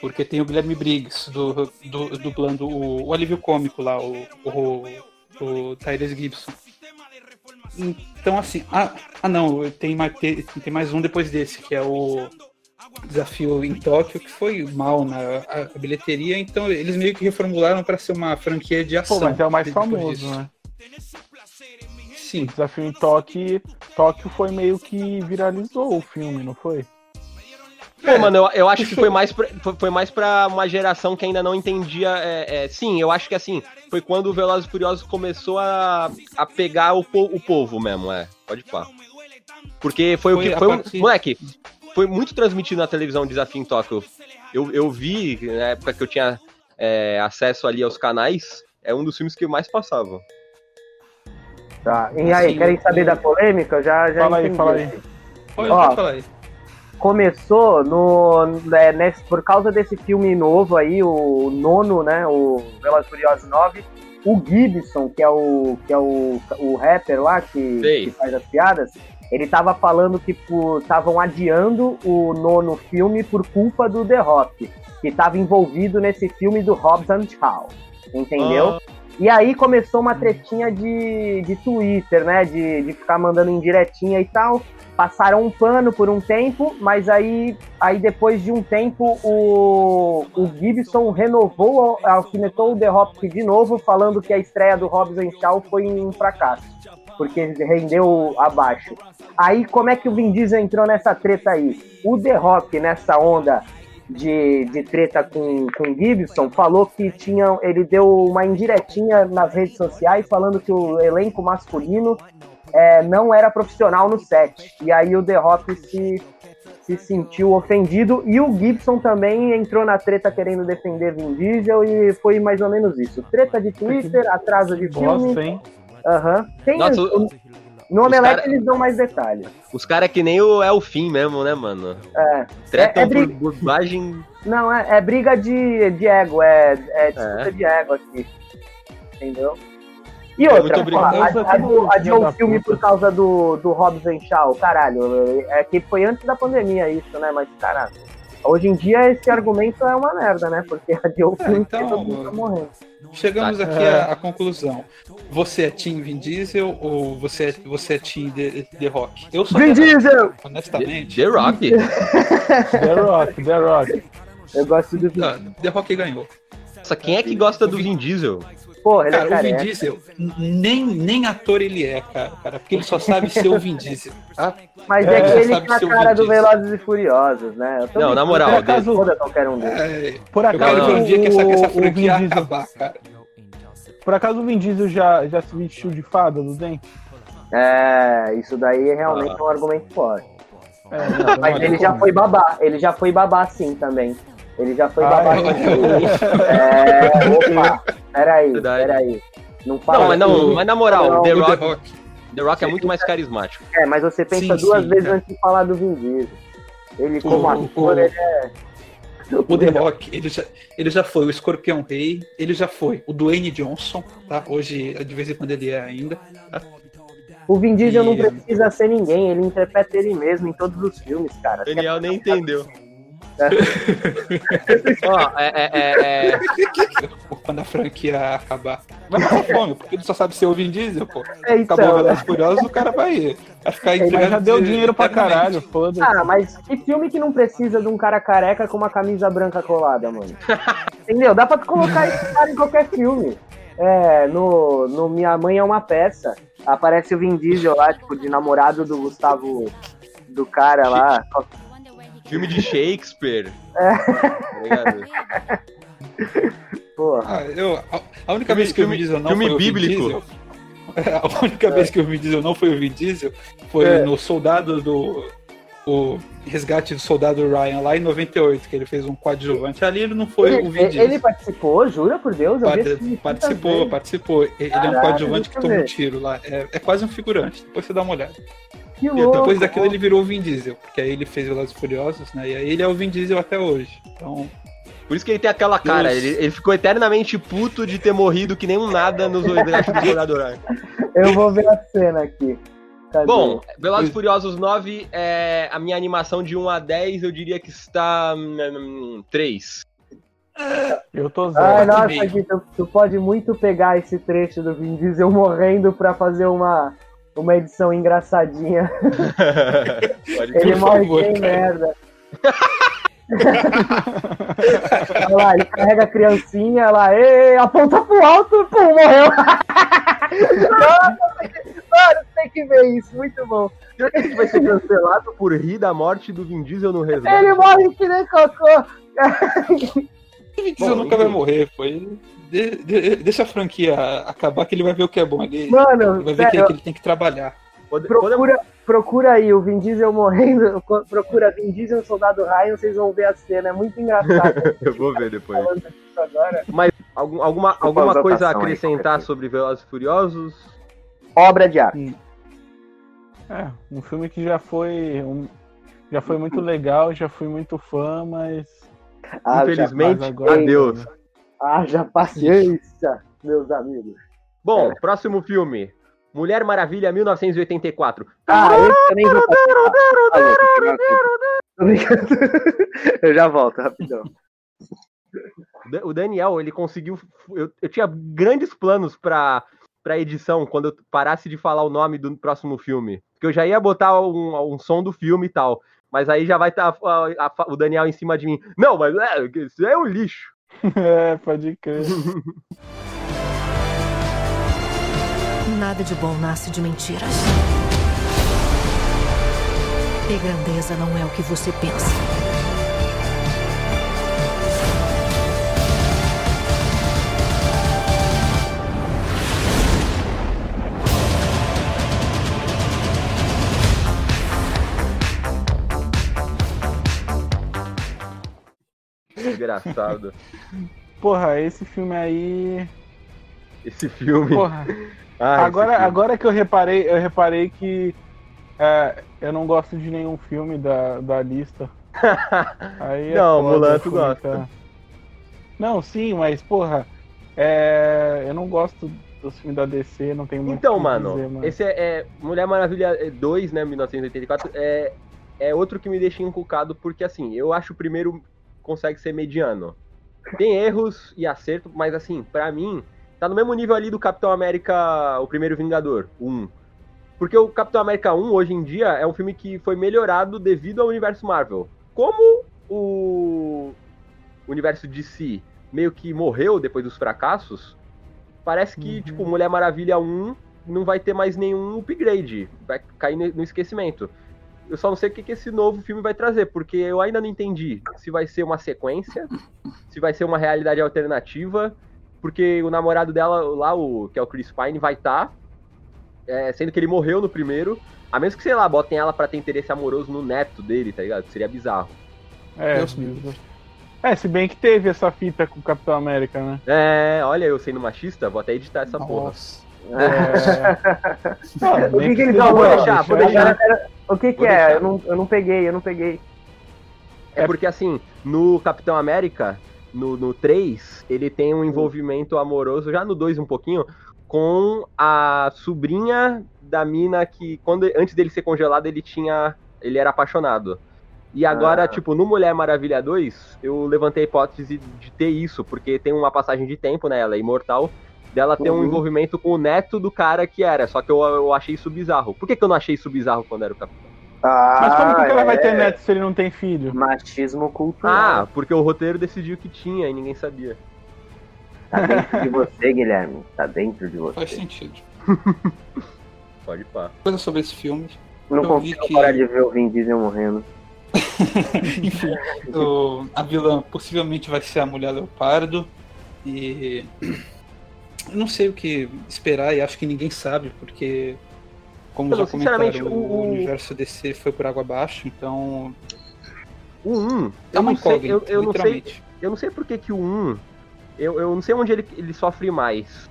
Speaker 3: porque tem o Guilherme Briggs do, do, dublando o, o alívio cômico lá, o, o, o Tyrese Gibson. Então, assim, ah, ah não, tem mais, tem, mais um depois desse, que é o Desafio em Tóquio, que foi mal na a- a bilheteria, então eles meio que reformularam para ser uma franquia de ação.
Speaker 4: Pô, mas é o mais famoso,
Speaker 3: disso.
Speaker 4: né?
Speaker 3: Sim,
Speaker 4: O desafio em Tóquio, Tóquio foi meio que viralizou o filme, não foi?
Speaker 2: Pô, mano, eu, eu acho que foi *laughs* mais, pra, foi, mais pra uma geração que ainda não entendia. é, é, sim, eu acho que assim, foi quando o Velozes e Furiosos começou a, a pegar o, po- o povo mesmo, é. Pode falar. Porque foi, o
Speaker 3: Foi
Speaker 2: que.
Speaker 3: a
Speaker 2: Foi um, moleque, foi muito transmitido na televisão Desafio em Tóquio. Eu, eu vi, na época que eu tinha é, acesso ali aos canais, é um dos filmes que mais passava.
Speaker 1: Tá. E aí,
Speaker 3: Assim,
Speaker 1: querem saber da polêmica? Já, já
Speaker 4: Fala aí,
Speaker 1: entendi
Speaker 4: fala aí.
Speaker 1: aqui.
Speaker 3: pode,
Speaker 1: Ó,
Speaker 3: pode falar aí.
Speaker 1: Começou no, né, nesse, por causa desse filme novo aí, o nono, né? O Velozes e Furiosos 9. O Gibson, que é o, que é o, o rapper lá que, que faz as piadas, ele tava falando que estavam adiando o nono filme por culpa do The Rock, que tava envolvido nesse filme do Hobbs and Shaw, entendeu? E aí começou uma tretinha de, de Twitter, né? De, de ficar mandando indiretinha e tal. Passaram um pano por um tempo, mas aí, aí depois de um tempo o, o Gibson renovou, alfinetou o The Rock de novo, falando que a estreia do Hobbs Shaw foi um fracasso, porque rendeu abaixo. Aí como é que o Vin Diesel entrou nessa treta aí? O The Rock, nessa onda de, de treta com, com Gibson, falou que tinha. Ele deu uma indiretinha nas redes sociais falando que o elenco masculino é, não era profissional no set. E aí o The Rock se, se sentiu ofendido e o Gibson também entrou na treta querendo defender Vin Diesel e foi mais ou menos isso. Treta de Twitter, atraso de filme.
Speaker 4: Bosta, hein?
Speaker 1: Aham. Tem
Speaker 2: Nossa,
Speaker 1: o-
Speaker 2: o-
Speaker 1: no Omelete
Speaker 2: cara-
Speaker 1: eles dão mais detalhes.
Speaker 2: Os caras que nem o Elfim mesmo, né, mano?
Speaker 1: É.
Speaker 2: Tretam
Speaker 1: É- é
Speaker 2: por
Speaker 1: briga-
Speaker 2: bobagem.
Speaker 1: Não, é, é briga de, de ego, é, é disputa
Speaker 2: É.
Speaker 1: de ego aqui. Entendeu? E
Speaker 2: É
Speaker 1: outra, pô, a,
Speaker 4: é
Speaker 1: a, a, o
Speaker 4: da
Speaker 1: filme
Speaker 4: puta.
Speaker 1: por causa do, do Hobbs Shaw, caralho, é que foi antes da pandemia isso, né? Mas, cara, hoje em dia esse argumento é uma merda, né? Porque *laughs* a o
Speaker 3: É,
Speaker 1: filme
Speaker 3: então,
Speaker 1: todo mundo tá morrendo.
Speaker 3: Chegamos
Speaker 2: Tá.
Speaker 3: aqui à, à conclusão. Você é Team Vin Diesel ou você é, você é Team The, The Rock? Eu sou
Speaker 1: Vin
Speaker 3: The Rock,
Speaker 1: Diesel!
Speaker 3: honestamente.
Speaker 2: The Rock. *laughs* *laughs*
Speaker 4: The Rock, The Rock.
Speaker 1: Eu gosto do Vin
Speaker 3: Ah, The Rock ganhou.
Speaker 2: Nossa, quem é que gosta do Vin Diesel?
Speaker 1: Porra, ele
Speaker 3: Cara,
Speaker 1: é
Speaker 3: o Vin. Diesel, nem, nem ator ele é, cara, cara, porque ele só sabe ser o Vin Diesel. tá?
Speaker 1: Mas é,
Speaker 3: É,
Speaker 1: que ele tá cara do. Velozes e Furiosos, né? Eu tô
Speaker 2: Não, na moral,
Speaker 1: por acaso foda qualquer um deles.
Speaker 3: É,
Speaker 4: Por
Speaker 3: eu
Speaker 4: acaso,
Speaker 3: quero ver um dia que essa, que essa
Speaker 4: o- o
Speaker 3: franquia
Speaker 4: Vin Diesel-
Speaker 3: acabar, cara.
Speaker 4: Por acaso o Vin Diesel já, já se vestiu de fada do Zen?
Speaker 1: É, isso daí realmente
Speaker 2: Ah.
Speaker 1: é um argumento forte.
Speaker 4: É, não,
Speaker 1: Mas ele já
Speaker 3: como-
Speaker 1: foi babá, ele já foi babá sim também. Ele já foi
Speaker 4: Ah,
Speaker 1: babá
Speaker 4: é?
Speaker 1: É, opa, peraí, peraí. Não fala
Speaker 2: Não, mas, não,
Speaker 1: assim.
Speaker 2: mas na moral,
Speaker 1: Não,
Speaker 2: The Rock,
Speaker 3: The Rock.
Speaker 2: The Rock é muito mais carismático.
Speaker 1: É, mas você pensa
Speaker 3: Sim,
Speaker 1: duas
Speaker 3: sim,
Speaker 1: vezes
Speaker 3: é.
Speaker 1: antes de falar do Vin Diesel. Ele como
Speaker 3: O-
Speaker 1: ator,
Speaker 3: o-
Speaker 1: ele é...
Speaker 3: O The Rock, ele já, ele já foi o Escorpião Rei, ele já foi o Dwayne Johnson, tá? Hoje, de vez em quando ele é ainda. tá?
Speaker 1: O Vin Diesel não
Speaker 3: E-
Speaker 1: precisa ser ninguém, ele interpreta ele mesmo em todos os filmes, cara.
Speaker 2: Daniel nem entendeu. *laughs* Ó, é, é, é, é,
Speaker 3: Quando a franquia acabar. Vai passar fome, porque ele só sabe ser o Vin Diesel, pô.
Speaker 1: É, então,
Speaker 3: Acabou o
Speaker 1: né?
Speaker 3: Velozes e Furiosos, o cara vai, vai ficar
Speaker 4: Mas
Speaker 3: empregado
Speaker 4: já deu
Speaker 3: de-
Speaker 4: dinheiro pra caralho, foda-se.
Speaker 1: Ah, mas que filme que não precisa de um cara careca com uma camisa branca colada, mano? *laughs* Entendeu? Dá pra colocar esse cara em qualquer filme. É, no, no Minha Mãe é uma peça. Aparece o Vin Diesel lá, tipo, de namorado do Gustavo, do cara lá.
Speaker 2: Filme de Shakespeare. *laughs*
Speaker 1: É. Porra.
Speaker 3: Ah, eu, a, a única
Speaker 2: Filme-
Speaker 3: vez que o Vin
Speaker 2: filme-
Speaker 3: Diesel não
Speaker 2: filme
Speaker 3: foi o Vin
Speaker 2: bíblico.
Speaker 3: Diesel. *laughs* A única vez que o Vin Diesel não foi o Vin Diesel foi
Speaker 1: É.
Speaker 3: no Soldado do. O resgate do soldado Ryan lá em 98, que ele fez um coadjuvante. Ali ele não foi o Vin
Speaker 1: Ele,
Speaker 3: Diesel.
Speaker 1: ele participou, jura por Deus? Eu filme tantas
Speaker 3: participou, participou. Ele é um coadjuvante que
Speaker 1: eu
Speaker 3: toma um tiro lá. É, é quase um figurante. Depois você dá uma olhada.
Speaker 1: Que
Speaker 3: E
Speaker 1: louco.
Speaker 3: depois daquilo ele virou o Vin Diesel, porque aí ele fez Velozes e Furiosos, né? E aí ele é o Vin Diesel até hoje. Então,
Speaker 2: Por isso que ele tem aquela cara. Ele, ele ficou eternamente puto de ter morrido que nem um nada nos resgates do Soldado Ryan.
Speaker 1: Eu vou ver a cena aqui. Cadê?
Speaker 2: Bom, Velozes e Furiosos 9, é, a minha animação de 1 a 10, eu diria que está hum, 3.
Speaker 4: Eu tô zero.
Speaker 1: Ai, nossa. Gui, tu, tu pode muito pegar esse trecho do Vin Diesel morrendo pra fazer uma, uma edição engraçadinha. *laughs*
Speaker 2: Pode
Speaker 1: Ele morre
Speaker 3: favor,
Speaker 1: bem
Speaker 3: cara.
Speaker 1: merda. Olha lá, ele carrega a criancinha lá, ei, aponta pro alto, pum, morreu. Nossa, tem que- mano, tem que ver isso, muito bom.
Speaker 2: Será que gente vai ser cancelado por rir da morte do Vin Diesel no resgate?
Speaker 1: Ele morre que nem cocô.
Speaker 3: o Vin Diesel
Speaker 2: Bom,
Speaker 3: nunca vai morrer, foi. De- de- deixa a franquia acabar que ele vai ver o que é bom. Ele,
Speaker 1: Mano,
Speaker 3: ele vai ver que, que ele tem que trabalhar.
Speaker 2: Pode- pode-
Speaker 1: procura, procura aí o Vin Diesel morrendo, *laughs* procura Vin Diesel Soldado Ryan, vocês vão ver a cena, é muito engraçado *laughs*
Speaker 2: Eu vou ver depois.
Speaker 1: agora.
Speaker 2: Algum- alguma alguma coisa a
Speaker 1: aí,
Speaker 2: acrescentar
Speaker 1: qualquer
Speaker 2: sobre Velozes e Furiosos?
Speaker 1: Obra de arte.
Speaker 4: É, um filme que já foi. um- já foi muito legal, já fui muito fã, mas.
Speaker 1: Ah,
Speaker 2: Infelizmente,
Speaker 4: mas agora-
Speaker 2: adeus.
Speaker 1: Haja paciência, meus amigos.
Speaker 2: Bom,
Speaker 1: É.
Speaker 2: próximo filme. Mulher Maravilha 1984.
Speaker 1: Ah, esse eu nem vou. *laughs* Eu já volto, rapidão.
Speaker 2: O Daniel, ele conseguiu. Eu, eu tinha grandes planos pra, pra edição quando eu parasse de falar o nome do próximo filme. Porque eu já ia botar um, um som do filme e tal. Mas aí já vai estar o Daniel em cima de mim. Não, mas é, isso é um lixo.
Speaker 4: É, pode crer. *laughs*
Speaker 5: Nada de bom nasce de mentiras. E grandeza não é o que você pensa.
Speaker 2: Desgraçado.
Speaker 4: Porra, esse filme aí.
Speaker 2: Esse filme.
Speaker 4: Porra. *laughs*
Speaker 2: Ah,
Speaker 4: agora,
Speaker 2: filme.
Speaker 4: agora que eu reparei, eu reparei que é, eu não gosto de nenhum filme da, da lista. *laughs* Aí é
Speaker 2: Não, Mulan tu gosta.
Speaker 4: Não, sim, mas porra, é, eu não gosto dos filmes da DC, não tenho muito
Speaker 2: Então, mano,
Speaker 4: dizer, mano.
Speaker 2: esse é, é Mulher Maravilha 2, né, 1984, é, é outro que me deixa encucado, porque assim, eu acho o primeiro consegue ser mediano. Tem erros e acerto, mas assim, pra mim, tá no mesmo nível ali do Capitão América, o primeiro Vingador, o 1. Porque o Capitão América 1, hoje em dia, é um filme que foi melhorado devido ao universo Marvel. Como o universo DC meio que morreu depois dos fracassos, parece que,
Speaker 4: Uhum.
Speaker 2: tipo, Mulher Maravilha 1 não vai ter mais nenhum upgrade. Vai cair no esquecimento. Eu só não sei o que, que esse novo filme vai trazer, porque eu ainda não entendi se vai ser uma sequência, se vai ser uma realidade alternativa, porque o namorado dela lá, o, que é o Chris Pine, vai estar, sendo que ele morreu no primeiro, a menos que, sei lá, botem ela pra ter interesse amoroso no neto dele, tá ligado? Seria bizarro.
Speaker 4: É,
Speaker 3: Deus
Speaker 4: é, se bem que teve essa fita com o Capitão América, né?
Speaker 2: É, olha, eu sendo machista, vou até editar essa porra.
Speaker 3: Nossa.
Speaker 4: É... *laughs* Não,
Speaker 1: O que, que ele falou?
Speaker 2: vou deixar, vou deixar.
Speaker 1: era- era- O que, que é? Eu não, eu não peguei, eu não peguei.
Speaker 2: É porque assim, no Capitão América, no, no 3, ele tem um envolvimento amoroso, já no 2 um pouquinho, com a sobrinha da mina que, quando antes dele ser congelado, ele tinha. ele era apaixonado. E agora,
Speaker 1: Ah.
Speaker 2: tipo, no Mulher Maravilha 2, eu levantei a hipótese de ter isso, porque tem uma passagem de tempo, né? Ela é imortal, dela ter um
Speaker 1: Uhum.
Speaker 2: envolvimento com o neto do cara que era. Só que eu, eu achei isso bizarro. Por que, que eu não achei isso bizarro quando era o Capitão?
Speaker 1: Ah,
Speaker 4: Mas como que o cara vai ter
Speaker 1: é.
Speaker 4: neto se ele não tem filho?
Speaker 1: Machismo
Speaker 2: Ah,
Speaker 1: cultural.
Speaker 2: porque o roteiro decidiu que tinha e ninguém sabia.
Speaker 1: Tá dentro de você, Guilherme. Tá dentro de
Speaker 3: Faz
Speaker 1: você.
Speaker 3: sentido. *laughs*
Speaker 2: Pode pá.
Speaker 3: Coisa sobre esse filme.
Speaker 1: Não
Speaker 3: Eu
Speaker 1: consigo
Speaker 3: que-
Speaker 1: parar de ver o Vin Diesel morrendo. *laughs*
Speaker 3: Enfim, o- a vilã possivelmente vai ser a Mulher Leopardo. E. Eu não sei o que esperar e acho que ninguém sabe, porque. Como
Speaker 2: Não,
Speaker 3: já comentaram, o,
Speaker 2: o- o-
Speaker 3: universo DC foi por água abaixo, então.
Speaker 2: O 1,
Speaker 3: É
Speaker 2: eu
Speaker 3: uma
Speaker 2: não sei,
Speaker 3: incógnita,
Speaker 2: eu, eu não sei,
Speaker 3: literalmente.
Speaker 2: eu não sei por que que o 1, eu, eu não sei onde ele, ele sofre mais.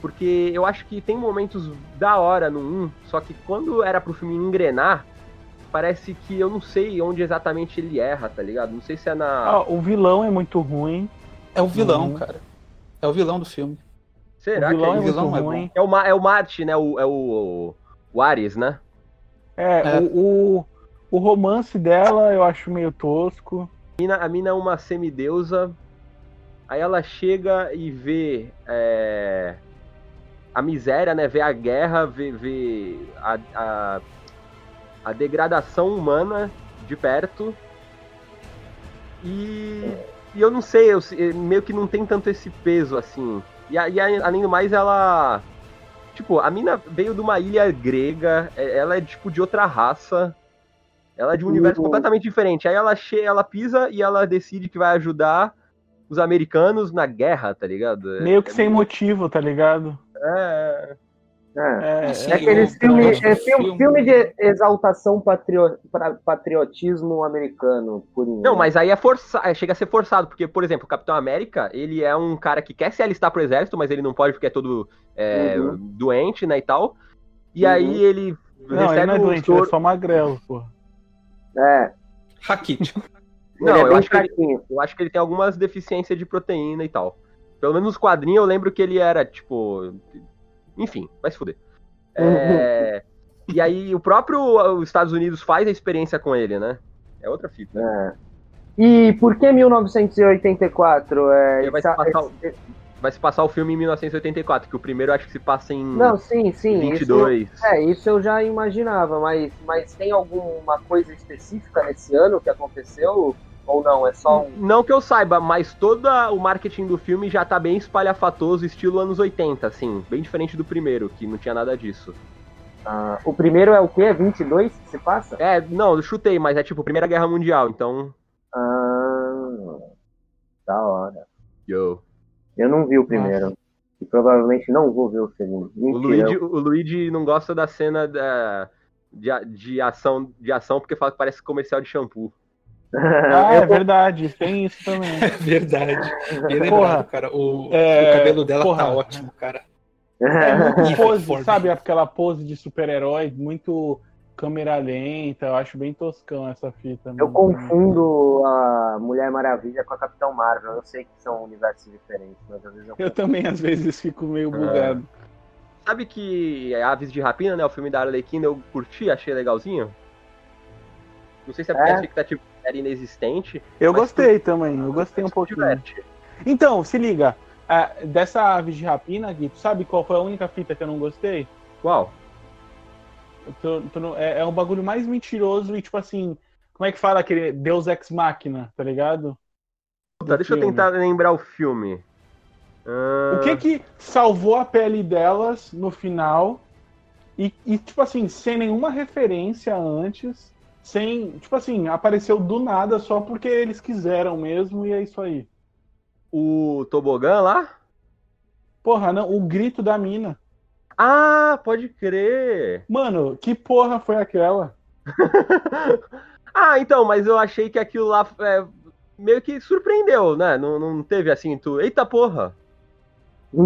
Speaker 2: Porque eu acho que tem momentos da hora no 1, só que quando era pro filme engrenar, parece que eu não sei onde exatamente ele erra, tá ligado? Não sei se é na.
Speaker 4: Ah, o vilão é muito ruim.
Speaker 3: É o vilão,
Speaker 4: Uhum.
Speaker 3: cara. É o vilão do filme.
Speaker 2: Será
Speaker 4: o vilão
Speaker 2: que
Speaker 4: é
Speaker 2: é
Speaker 4: muito
Speaker 2: isso?
Speaker 3: vilão é
Speaker 4: ruim.
Speaker 2: É o, Ma- é o Marte, né? O, é o, o Ares, né?
Speaker 4: É,
Speaker 3: É.
Speaker 4: O, o, o romance dela eu acho meio tosco.
Speaker 2: A mina, a mina é uma semideusa. Aí ela chega e vê é, a miséria, né? Vê a guerra, vê, vê a, a, a degradação humana de perto. E, e eu não sei, eu, meio que não tem tanto esse peso assim. E, a- e além do mais, ela. Tipo, a mina veio de uma ilha grega, é- ela é tipo de outra raça. Ela é de um universo
Speaker 1: Uhum.
Speaker 2: completamente diferente. Aí ela, che ela pisa e ela decide que vai ajudar os americanos na guerra, tá ligado?
Speaker 4: Meio que
Speaker 2: é
Speaker 4: sem motivo, tá ligado?
Speaker 2: É,
Speaker 1: É.
Speaker 4: É,
Speaker 3: Assim,
Speaker 1: É aqueles
Speaker 3: o-
Speaker 1: filmes,
Speaker 3: o
Speaker 1: é filme,
Speaker 3: filme-
Speaker 1: filme de exaltação patrio, pra- patriotismo americano, por
Speaker 2: Não, mas aí é forçado, chega a ser forçado, porque, por exemplo, o Capitão América, ele é um cara que quer se alistar pro exército, mas ele não pode porque é todo é,
Speaker 1: Uhum.
Speaker 2: doente, né, e tal. E
Speaker 1: Uhum.
Speaker 2: aí ele
Speaker 4: Não, ele não é
Speaker 2: um
Speaker 4: doente, ele
Speaker 2: soro-
Speaker 4: é só magrelo, pô.
Speaker 1: É,
Speaker 3: Raquítico. *laughs*
Speaker 2: Não,
Speaker 1: ele é
Speaker 2: eu acho, que ele, eu acho que ele tem algumas deficiências de proteína e tal. Pelo menos nos quadrinhos eu lembro que ele era, tipo. Enfim, vai se fuder. *laughs* É, E aí o próprio os Estados Unidos faz a experiência com ele, né? É outra fita.
Speaker 1: É. E por que 1984? É,
Speaker 2: vai, se passar,
Speaker 1: esse-
Speaker 2: vai se passar o filme em 1984, que o primeiro acho que se passa em
Speaker 1: Não, sim, sim.
Speaker 2: 22.
Speaker 1: Isso, é, isso eu já imaginava, mas, mas tem alguma coisa específica nesse ano que aconteceu? Ou não? É só um.
Speaker 2: Não que eu saiba, mas todo o marketing do filme já tá bem espalhafatoso, estilo anos 80, assim, bem diferente do primeiro, que não tinha nada disso.
Speaker 1: Ah, o primeiro é o quê? É 22 que se passa?
Speaker 2: É, não, eu chutei, mas é tipo Primeira Guerra Mundial, então.
Speaker 1: Ah, da hora.
Speaker 2: Yo.
Speaker 1: Eu não vi o primeiro. E provavelmente não vou ver o segundo.
Speaker 2: O
Speaker 1: Mentira.
Speaker 2: Luigi, o Luigi não gosta da cena da, de, de ação, de ação porque fala que parece comercial de shampoo.
Speaker 4: Ah, é verdade, tem isso também. *laughs*
Speaker 3: É verdade. Bem lembrado,
Speaker 4: Porra.
Speaker 3: cara. O,
Speaker 4: É,
Speaker 3: o cabelo dela
Speaker 4: porra.
Speaker 3: tá ótimo, cara. *laughs*
Speaker 4: É muito pose, sabe? Aquela pose de super-herói, muito câmera lenta. Eu acho bem toscão essa fita.
Speaker 1: Eu confundo a Mulher Maravilha com a Capitão Marvel. Eu sei que são universos diferentes, mas às vezes eu.
Speaker 4: Eu também, às vezes, fico meio
Speaker 2: É.
Speaker 4: bugado.
Speaker 2: Sabe que Aves de Rapina, né? O filme da Arlequina, eu curti, achei legalzinho. Não sei se é porque
Speaker 1: É?
Speaker 2: a expectativa era inexistente.
Speaker 4: Eu gostei também, eu gostei um
Speaker 2: tu
Speaker 4: pouquinho.
Speaker 2: diverte.
Speaker 4: Então, se liga. ah, dessa Aves de Rapina, Gui, tu sabe qual foi a única fita que eu não gostei?
Speaker 2: Qual?
Speaker 4: Tu- tu não- é, é um bagulho mais mentiroso e, tipo assim, como é que fala aquele Deus Ex Machina, tá ligado?
Speaker 2: Puta, deixa eu
Speaker 4: filme.
Speaker 2: tentar lembrar o filme. Ah,
Speaker 4: O que que salvou a pele delas no final e, e, tipo assim, sem nenhuma referência antes, sem, tipo assim, apareceu do nada só porque eles quiseram mesmo e é isso aí.
Speaker 2: O tobogã lá?
Speaker 4: Porra, não, o grito da mina.
Speaker 2: Ah, pode crer.
Speaker 4: Mano, que porra foi aquela? *laughs*
Speaker 2: Ah, então, mas eu achei que aquilo lá é, meio que surpreendeu, né? Não, não teve assim, tu. Eita porra!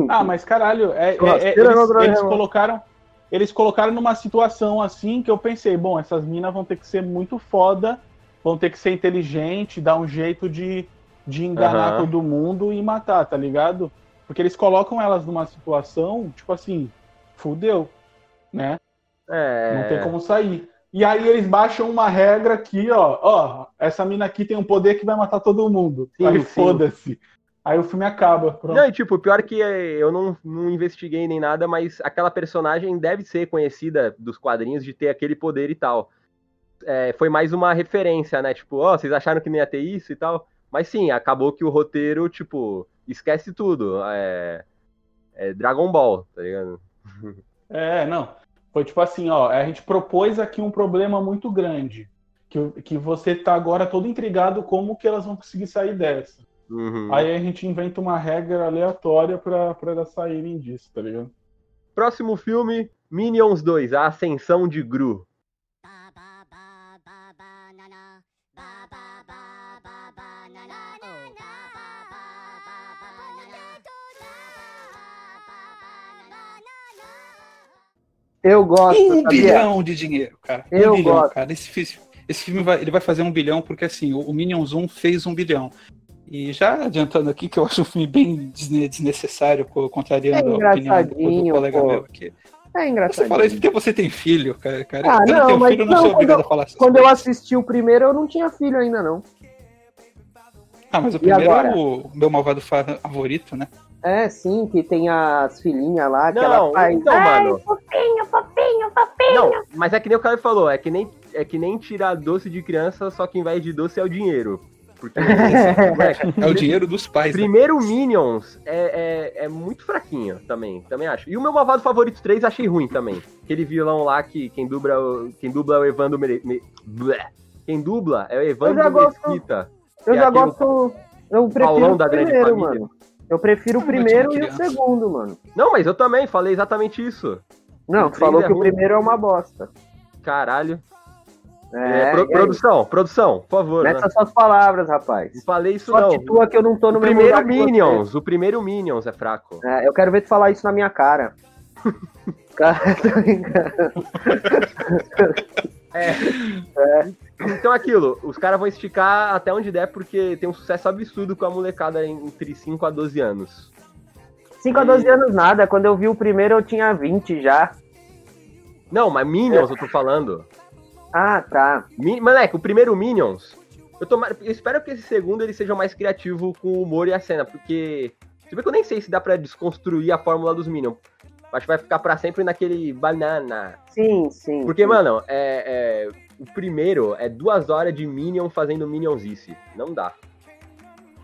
Speaker 4: Ah, mas caralho, é, é- é-
Speaker 1: Churrasqueira
Speaker 4: eles, eles colocaram. Eles colocaram numa situação assim que eu pensei, bom, essas minas vão ter que ser muito foda, vão ter que ser inteligente, dar um jeito de, de enganar
Speaker 2: Aham.
Speaker 4: todo mundo e matar, tá ligado? Porque eles colocam elas numa situação, tipo assim, fudeu, né?
Speaker 2: É.
Speaker 4: Não tem como sair. E aí eles baixam uma regra aqui, ó, ó, essa mina aqui tem um poder que vai matar todo mundo.
Speaker 2: Sim,
Speaker 4: aí foda-se. Aí o filme acaba. Pronto.
Speaker 2: Não, e tipo, pior que é, eu não, não investiguei nem nada, mas aquela personagem deve ser conhecida dos quadrinhos de ter aquele poder e tal. É, foi mais uma referência, né? Tipo, ó, vocês acharam que não ia ter isso e tal? Mas sim, acabou que o roteiro, tipo, esquece tudo. É, é Dragon Ball, tá ligado? *laughs*
Speaker 4: É, não. Foi tipo assim, ó, a gente propôs aqui um problema muito grande. Que, que você tá agora todo intrigado como que elas vão conseguir sair dessa.
Speaker 2: Uhum.
Speaker 4: Aí a gente inventa uma regra aleatória pra, pra elas saírem disso, tá ligado?
Speaker 2: Próximo filme, Minions 2, A Ascensão de Gru.
Speaker 1: Eu gosto,
Speaker 3: Um
Speaker 1: sabia?
Speaker 3: bilhão de dinheiro, cara. Um
Speaker 1: Eu
Speaker 3: bilhão,
Speaker 1: gosto.
Speaker 3: cara. Esse, esse filme vai, ele vai fazer um bilhão porque assim, o, o Minions 1 fez um bilhão. E já adiantando aqui que eu acho um filme bem desne- desnecessário, co- contrariando
Speaker 1: É
Speaker 3: a opinião do, do colega
Speaker 1: pô.
Speaker 3: meu aqui.
Speaker 1: É
Speaker 3: Você
Speaker 1: engraçado.
Speaker 3: fala isso porque você tem filho, cara. cara.
Speaker 1: Ah,
Speaker 3: Quando
Speaker 1: não,
Speaker 3: tem um
Speaker 1: mas
Speaker 3: filho, eu não
Speaker 1: não,
Speaker 3: sou
Speaker 1: quando
Speaker 3: obrigado
Speaker 1: eu-
Speaker 3: a falar essas
Speaker 1: Quando eu assisti o primeiro, eu não tinha filho ainda, não.
Speaker 3: Ah, mas o
Speaker 1: E
Speaker 3: primeiro
Speaker 1: agora?
Speaker 3: é o meu malvado favorito, né?
Speaker 1: É, sim, que tem as filhinhas lá, que
Speaker 2: Não,
Speaker 1: ela faz.
Speaker 2: então,
Speaker 1: Ai,
Speaker 2: mano.
Speaker 1: fofinho, fofinho, fofinho.
Speaker 2: Não, mas é que nem o cara falou, é que nem, é que nem tirar doce de criança, só que em vez de doce é o dinheiro. Porque, moleque, *laughs*
Speaker 3: É o dinheiro dos pais. né?
Speaker 2: Primeiro Minions é, é, é muito fraquinho também, também acho. E o meu malvado favorito 3 achei ruim também. Aquele vilão lá que quem dubla, o- quem dubla é o Evandro Me... Me-. Quem dubla é o
Speaker 1: Eu já
Speaker 2: Evandro
Speaker 1: gosto-
Speaker 2: Mesquita.
Speaker 1: Eu
Speaker 2: é
Speaker 1: já gosto. Eu prefiro
Speaker 2: da Grande
Speaker 1: primeiro,
Speaker 2: Família.
Speaker 1: mano. Eu prefiro o primeiro e o segundo, mano.
Speaker 2: Não, mas eu também falei exatamente isso.
Speaker 1: Não, falou
Speaker 2: é
Speaker 1: que o primeiro é uma bosta.
Speaker 2: Caralho.
Speaker 1: É,
Speaker 2: É, pro-
Speaker 1: e
Speaker 2: produção, produção, por favor.
Speaker 1: Mete
Speaker 2: né?
Speaker 1: as suas palavras, rapaz.
Speaker 2: Não falei isso
Speaker 1: Só
Speaker 2: não.
Speaker 1: titua que eu não tô no
Speaker 2: O primeiro. Minions, o primeiro Minions é fraco.
Speaker 1: É, eu quero ver tu falar isso na minha cara. *laughs* Cara, tô brincando. *laughs*
Speaker 2: Então aquilo, os caras vão esticar até onde der, porque tem um sucesso absurdo com a molecada entre 5 a 12 anos.
Speaker 1: 5 a 12 anos nada. Quando eu vi o primeiro, eu tinha 20 já.
Speaker 2: Não, mas Minions eu tô falando.
Speaker 1: Ah, tá.
Speaker 2: Mi- Moleque, o primeiro Minions, eu, eu espero que esse segundo ele seja mais criativo com o humor e a cena, porque. Se bem que eu nem sei se dá pra desconstruir a fórmula dos Minions. Acho que vai ficar pra sempre naquele banana.
Speaker 1: Sim, sim.
Speaker 2: Porque,
Speaker 1: sim.
Speaker 2: mano, é, é- o primeiro é duas horas de Minion fazendo Minionzice. Não dá.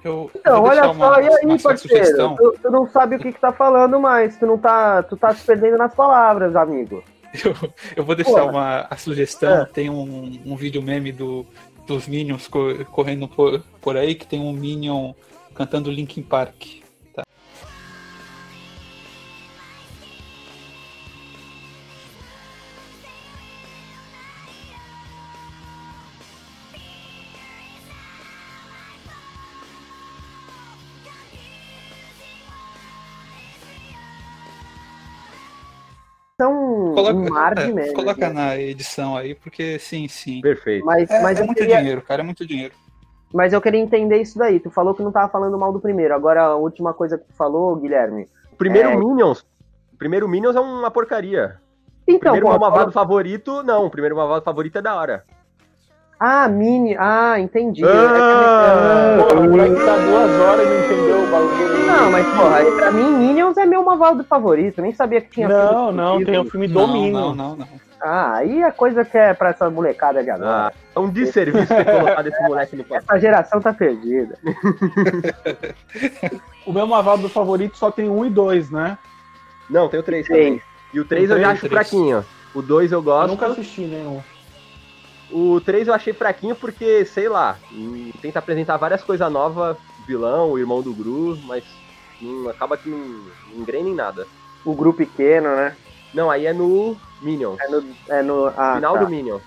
Speaker 3: Eu,
Speaker 1: Então, olha só,
Speaker 3: uma-
Speaker 1: e aí, parceiro? Tu, tu não sabe o que, que tá falando mais. Tu não tá. Tu tá se perdendo nas palavras, amigo. *laughs*
Speaker 3: Eu, eu vou deixar uma a sugestão.
Speaker 1: É.
Speaker 3: Tem um, um vídeo meme do, dos Minions co- correndo por, por aí que tem um Minion cantando Linkin Park.
Speaker 1: São
Speaker 3: Coloca,
Speaker 1: um mar de
Speaker 3: é,
Speaker 1: merda.
Speaker 3: coloca
Speaker 1: né?
Speaker 3: na edição aí, porque sim, sim.
Speaker 2: Perfeito.
Speaker 1: Mas,
Speaker 3: É,
Speaker 1: mas,
Speaker 3: é
Speaker 1: eu
Speaker 3: muito
Speaker 1: queria,
Speaker 3: dinheiro, cara, é muito dinheiro.
Speaker 1: mas eu queria entender isso daí. Tu falou que não tava falando mal do primeiro. Agora, a última coisa que tu falou, Guilherme.
Speaker 2: O primeiro
Speaker 1: É.
Speaker 2: Minions. O primeiro Minions é uma porcaria. O
Speaker 1: Então,
Speaker 2: primeiro
Speaker 1: pô,
Speaker 2: meu malvado
Speaker 1: fala-
Speaker 2: favorito, não. O primeiro malvado favorito é da hora.
Speaker 1: Ah, Mini. Ah, entendi.
Speaker 2: Ah!
Speaker 1: É que-
Speaker 4: Pô, o moleque tá duas horas e não entendeu o bagulho.
Speaker 1: Não, mas porra, pra mim Minions é meu malvado favorito. Nem sabia que tinha
Speaker 4: Não,
Speaker 1: filme
Speaker 4: não,
Speaker 1: do
Speaker 4: tem o filme
Speaker 3: Não,
Speaker 4: Domínio.
Speaker 3: não, não, não.
Speaker 1: Ah, aí é coisa que é pra essa molecada de agora.
Speaker 2: Ah, é um desserviço ter colocado esse moleque no papel.
Speaker 1: Essa geração tá perdida. *laughs*
Speaker 4: O meu malvado favorito só tem um e dois, né?
Speaker 2: Não, tem o 3
Speaker 1: Três.
Speaker 2: também. E o 3 eu
Speaker 3: Tem
Speaker 2: já acho
Speaker 3: três.
Speaker 2: fraquinho. O 2 eu
Speaker 4: Eu
Speaker 2: gosto.
Speaker 4: nunca assisti nenhum.
Speaker 2: O 3 eu achei fraquinho porque, sei lá, hum, tenta apresentar várias coisas novas, vilão, o irmão do Gru, mas hum, acaba que não, não engrena em nada.
Speaker 1: O grupo pequeno, né?
Speaker 2: Não, aí é no Minions.
Speaker 1: É no. É no ah,
Speaker 2: Final
Speaker 1: tá,
Speaker 2: do Minions.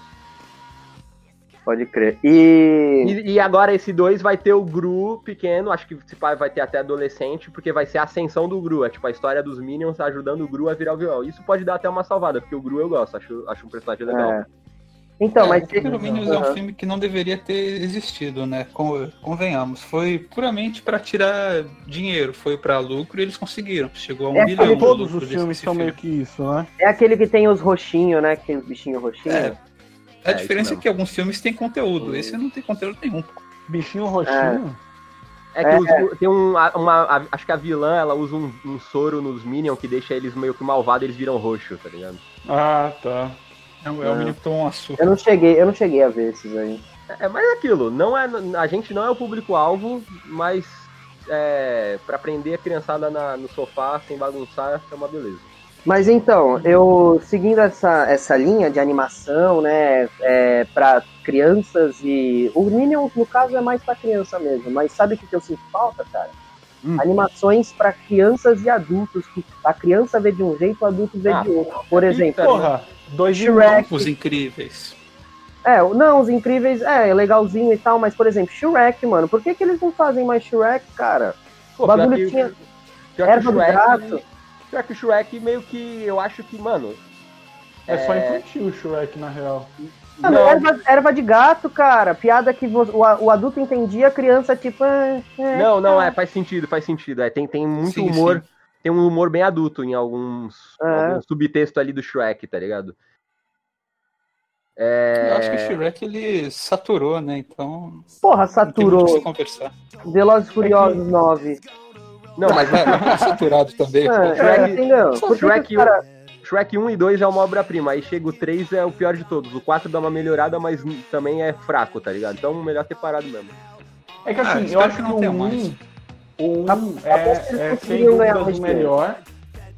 Speaker 1: Pode crer. E.
Speaker 2: E, e agora esse 2 vai ter o Gru pequeno, acho que esse pai vai ter até adolescente, porque vai ser a ascensão do Gru, é tipo a história dos Minions ajudando o Gru a virar o vilão. Isso pode dar até uma salvada, porque o Gru eu gosto, acho, acho um personagem legal.
Speaker 1: É. Então,
Speaker 3: É,
Speaker 1: mas.
Speaker 3: o Primeiro Minions é um filme que não deveria ter existido, né? Con- Convenhamos. Foi puramente pra tirar dinheiro, foi pra lucro e eles conseguiram. Chegou a um
Speaker 1: É,
Speaker 3: bilhão de
Speaker 4: Todos os filmes são
Speaker 3: filme.
Speaker 4: meio que isso, né?
Speaker 1: É aquele que tem os roxinhos, né? Que tem os bichinhos roxinhos.
Speaker 3: É. A
Speaker 2: É,
Speaker 3: diferença é que alguns filmes têm conteúdo, esse não tem conteúdo nenhum.
Speaker 4: Bichinho roxinho.
Speaker 2: É que os- tem um, uma, a- acho que a vilã, ela usa um, um soro nos Minions que deixa eles meio que malvados, eles viram roxo, tá ligado?
Speaker 4: Ah, tá.
Speaker 3: É, o- é menino que tomou uma surra.
Speaker 1: Eu não cheguei, eu não cheguei a ver esses aí.
Speaker 2: É, mas é aquilo, não é, a gente não é o público-alvo, mas é, pra prender a criançada na- no sofá sem bagunçar é uma beleza.
Speaker 1: Mas então, eu seguindo essa, essa linha de animação, né, é, para crianças e o Minions no caso é mais pra criança mesmo, mas sabe o que, que eu sinto falta, cara?
Speaker 2: Hum.
Speaker 1: Animações pra crianças e adultos, que a criança vê de um jeito, o adulto vê
Speaker 2: Ah,
Speaker 1: de outro. Por exemplo,
Speaker 4: Porra, dois
Speaker 1: Shrek.
Speaker 3: Os incríveis.
Speaker 1: É, não, os incríveis, é, legalzinho e tal, mas por exemplo, Shrek, mano, por que, que eles não fazem mais Shrek, cara?
Speaker 2: Pô,
Speaker 1: o bagulho
Speaker 2: que-
Speaker 1: tinha
Speaker 2: pior que
Speaker 1: erva
Speaker 2: o
Speaker 1: do
Speaker 2: Shrek-
Speaker 1: gato.
Speaker 2: Pior que o Shrek meio que eu acho que, mano.
Speaker 4: É só infantil o Shrek, na real.
Speaker 1: Mano,
Speaker 2: Não.
Speaker 1: erva, erva de gato, cara. Piada que vo- o, o adulto entendia, a criança, tipo. ah, é,
Speaker 2: Não, não,
Speaker 1: ah.
Speaker 2: é, faz sentido, faz sentido. É, tem, tem muito
Speaker 3: Sim,
Speaker 2: humor.
Speaker 3: sim.
Speaker 2: Tem um humor bem adulto em alguns,
Speaker 1: É.
Speaker 2: algum subtexto ali do Shrek, tá ligado? É,
Speaker 3: Eu acho que o Shrek ele saturou, né? Então.
Speaker 1: Porra, saturou. Velozes e Furiosos 9.
Speaker 2: Não, mas *laughs*
Speaker 3: É, saturado também.
Speaker 1: É,
Speaker 2: Shrek-
Speaker 1: é, que
Speaker 2: Shrek,
Speaker 1: cara-
Speaker 2: Shrek 1 e 2 é uma obra-prima, aí chega o 3 é o pior de todos. O 4 dá uma melhorada, mas também é fraco, tá ligado? Então melhor ter parado mesmo.
Speaker 4: É que
Speaker 3: Ah,
Speaker 4: assim, eu
Speaker 3: espero
Speaker 4: acho
Speaker 3: que
Speaker 4: que
Speaker 3: não
Speaker 4: o
Speaker 3: tenha
Speaker 4: 1,
Speaker 3: mais.
Speaker 4: o 1
Speaker 1: Aposto que
Speaker 4: é, é sem dúvidas o melhor,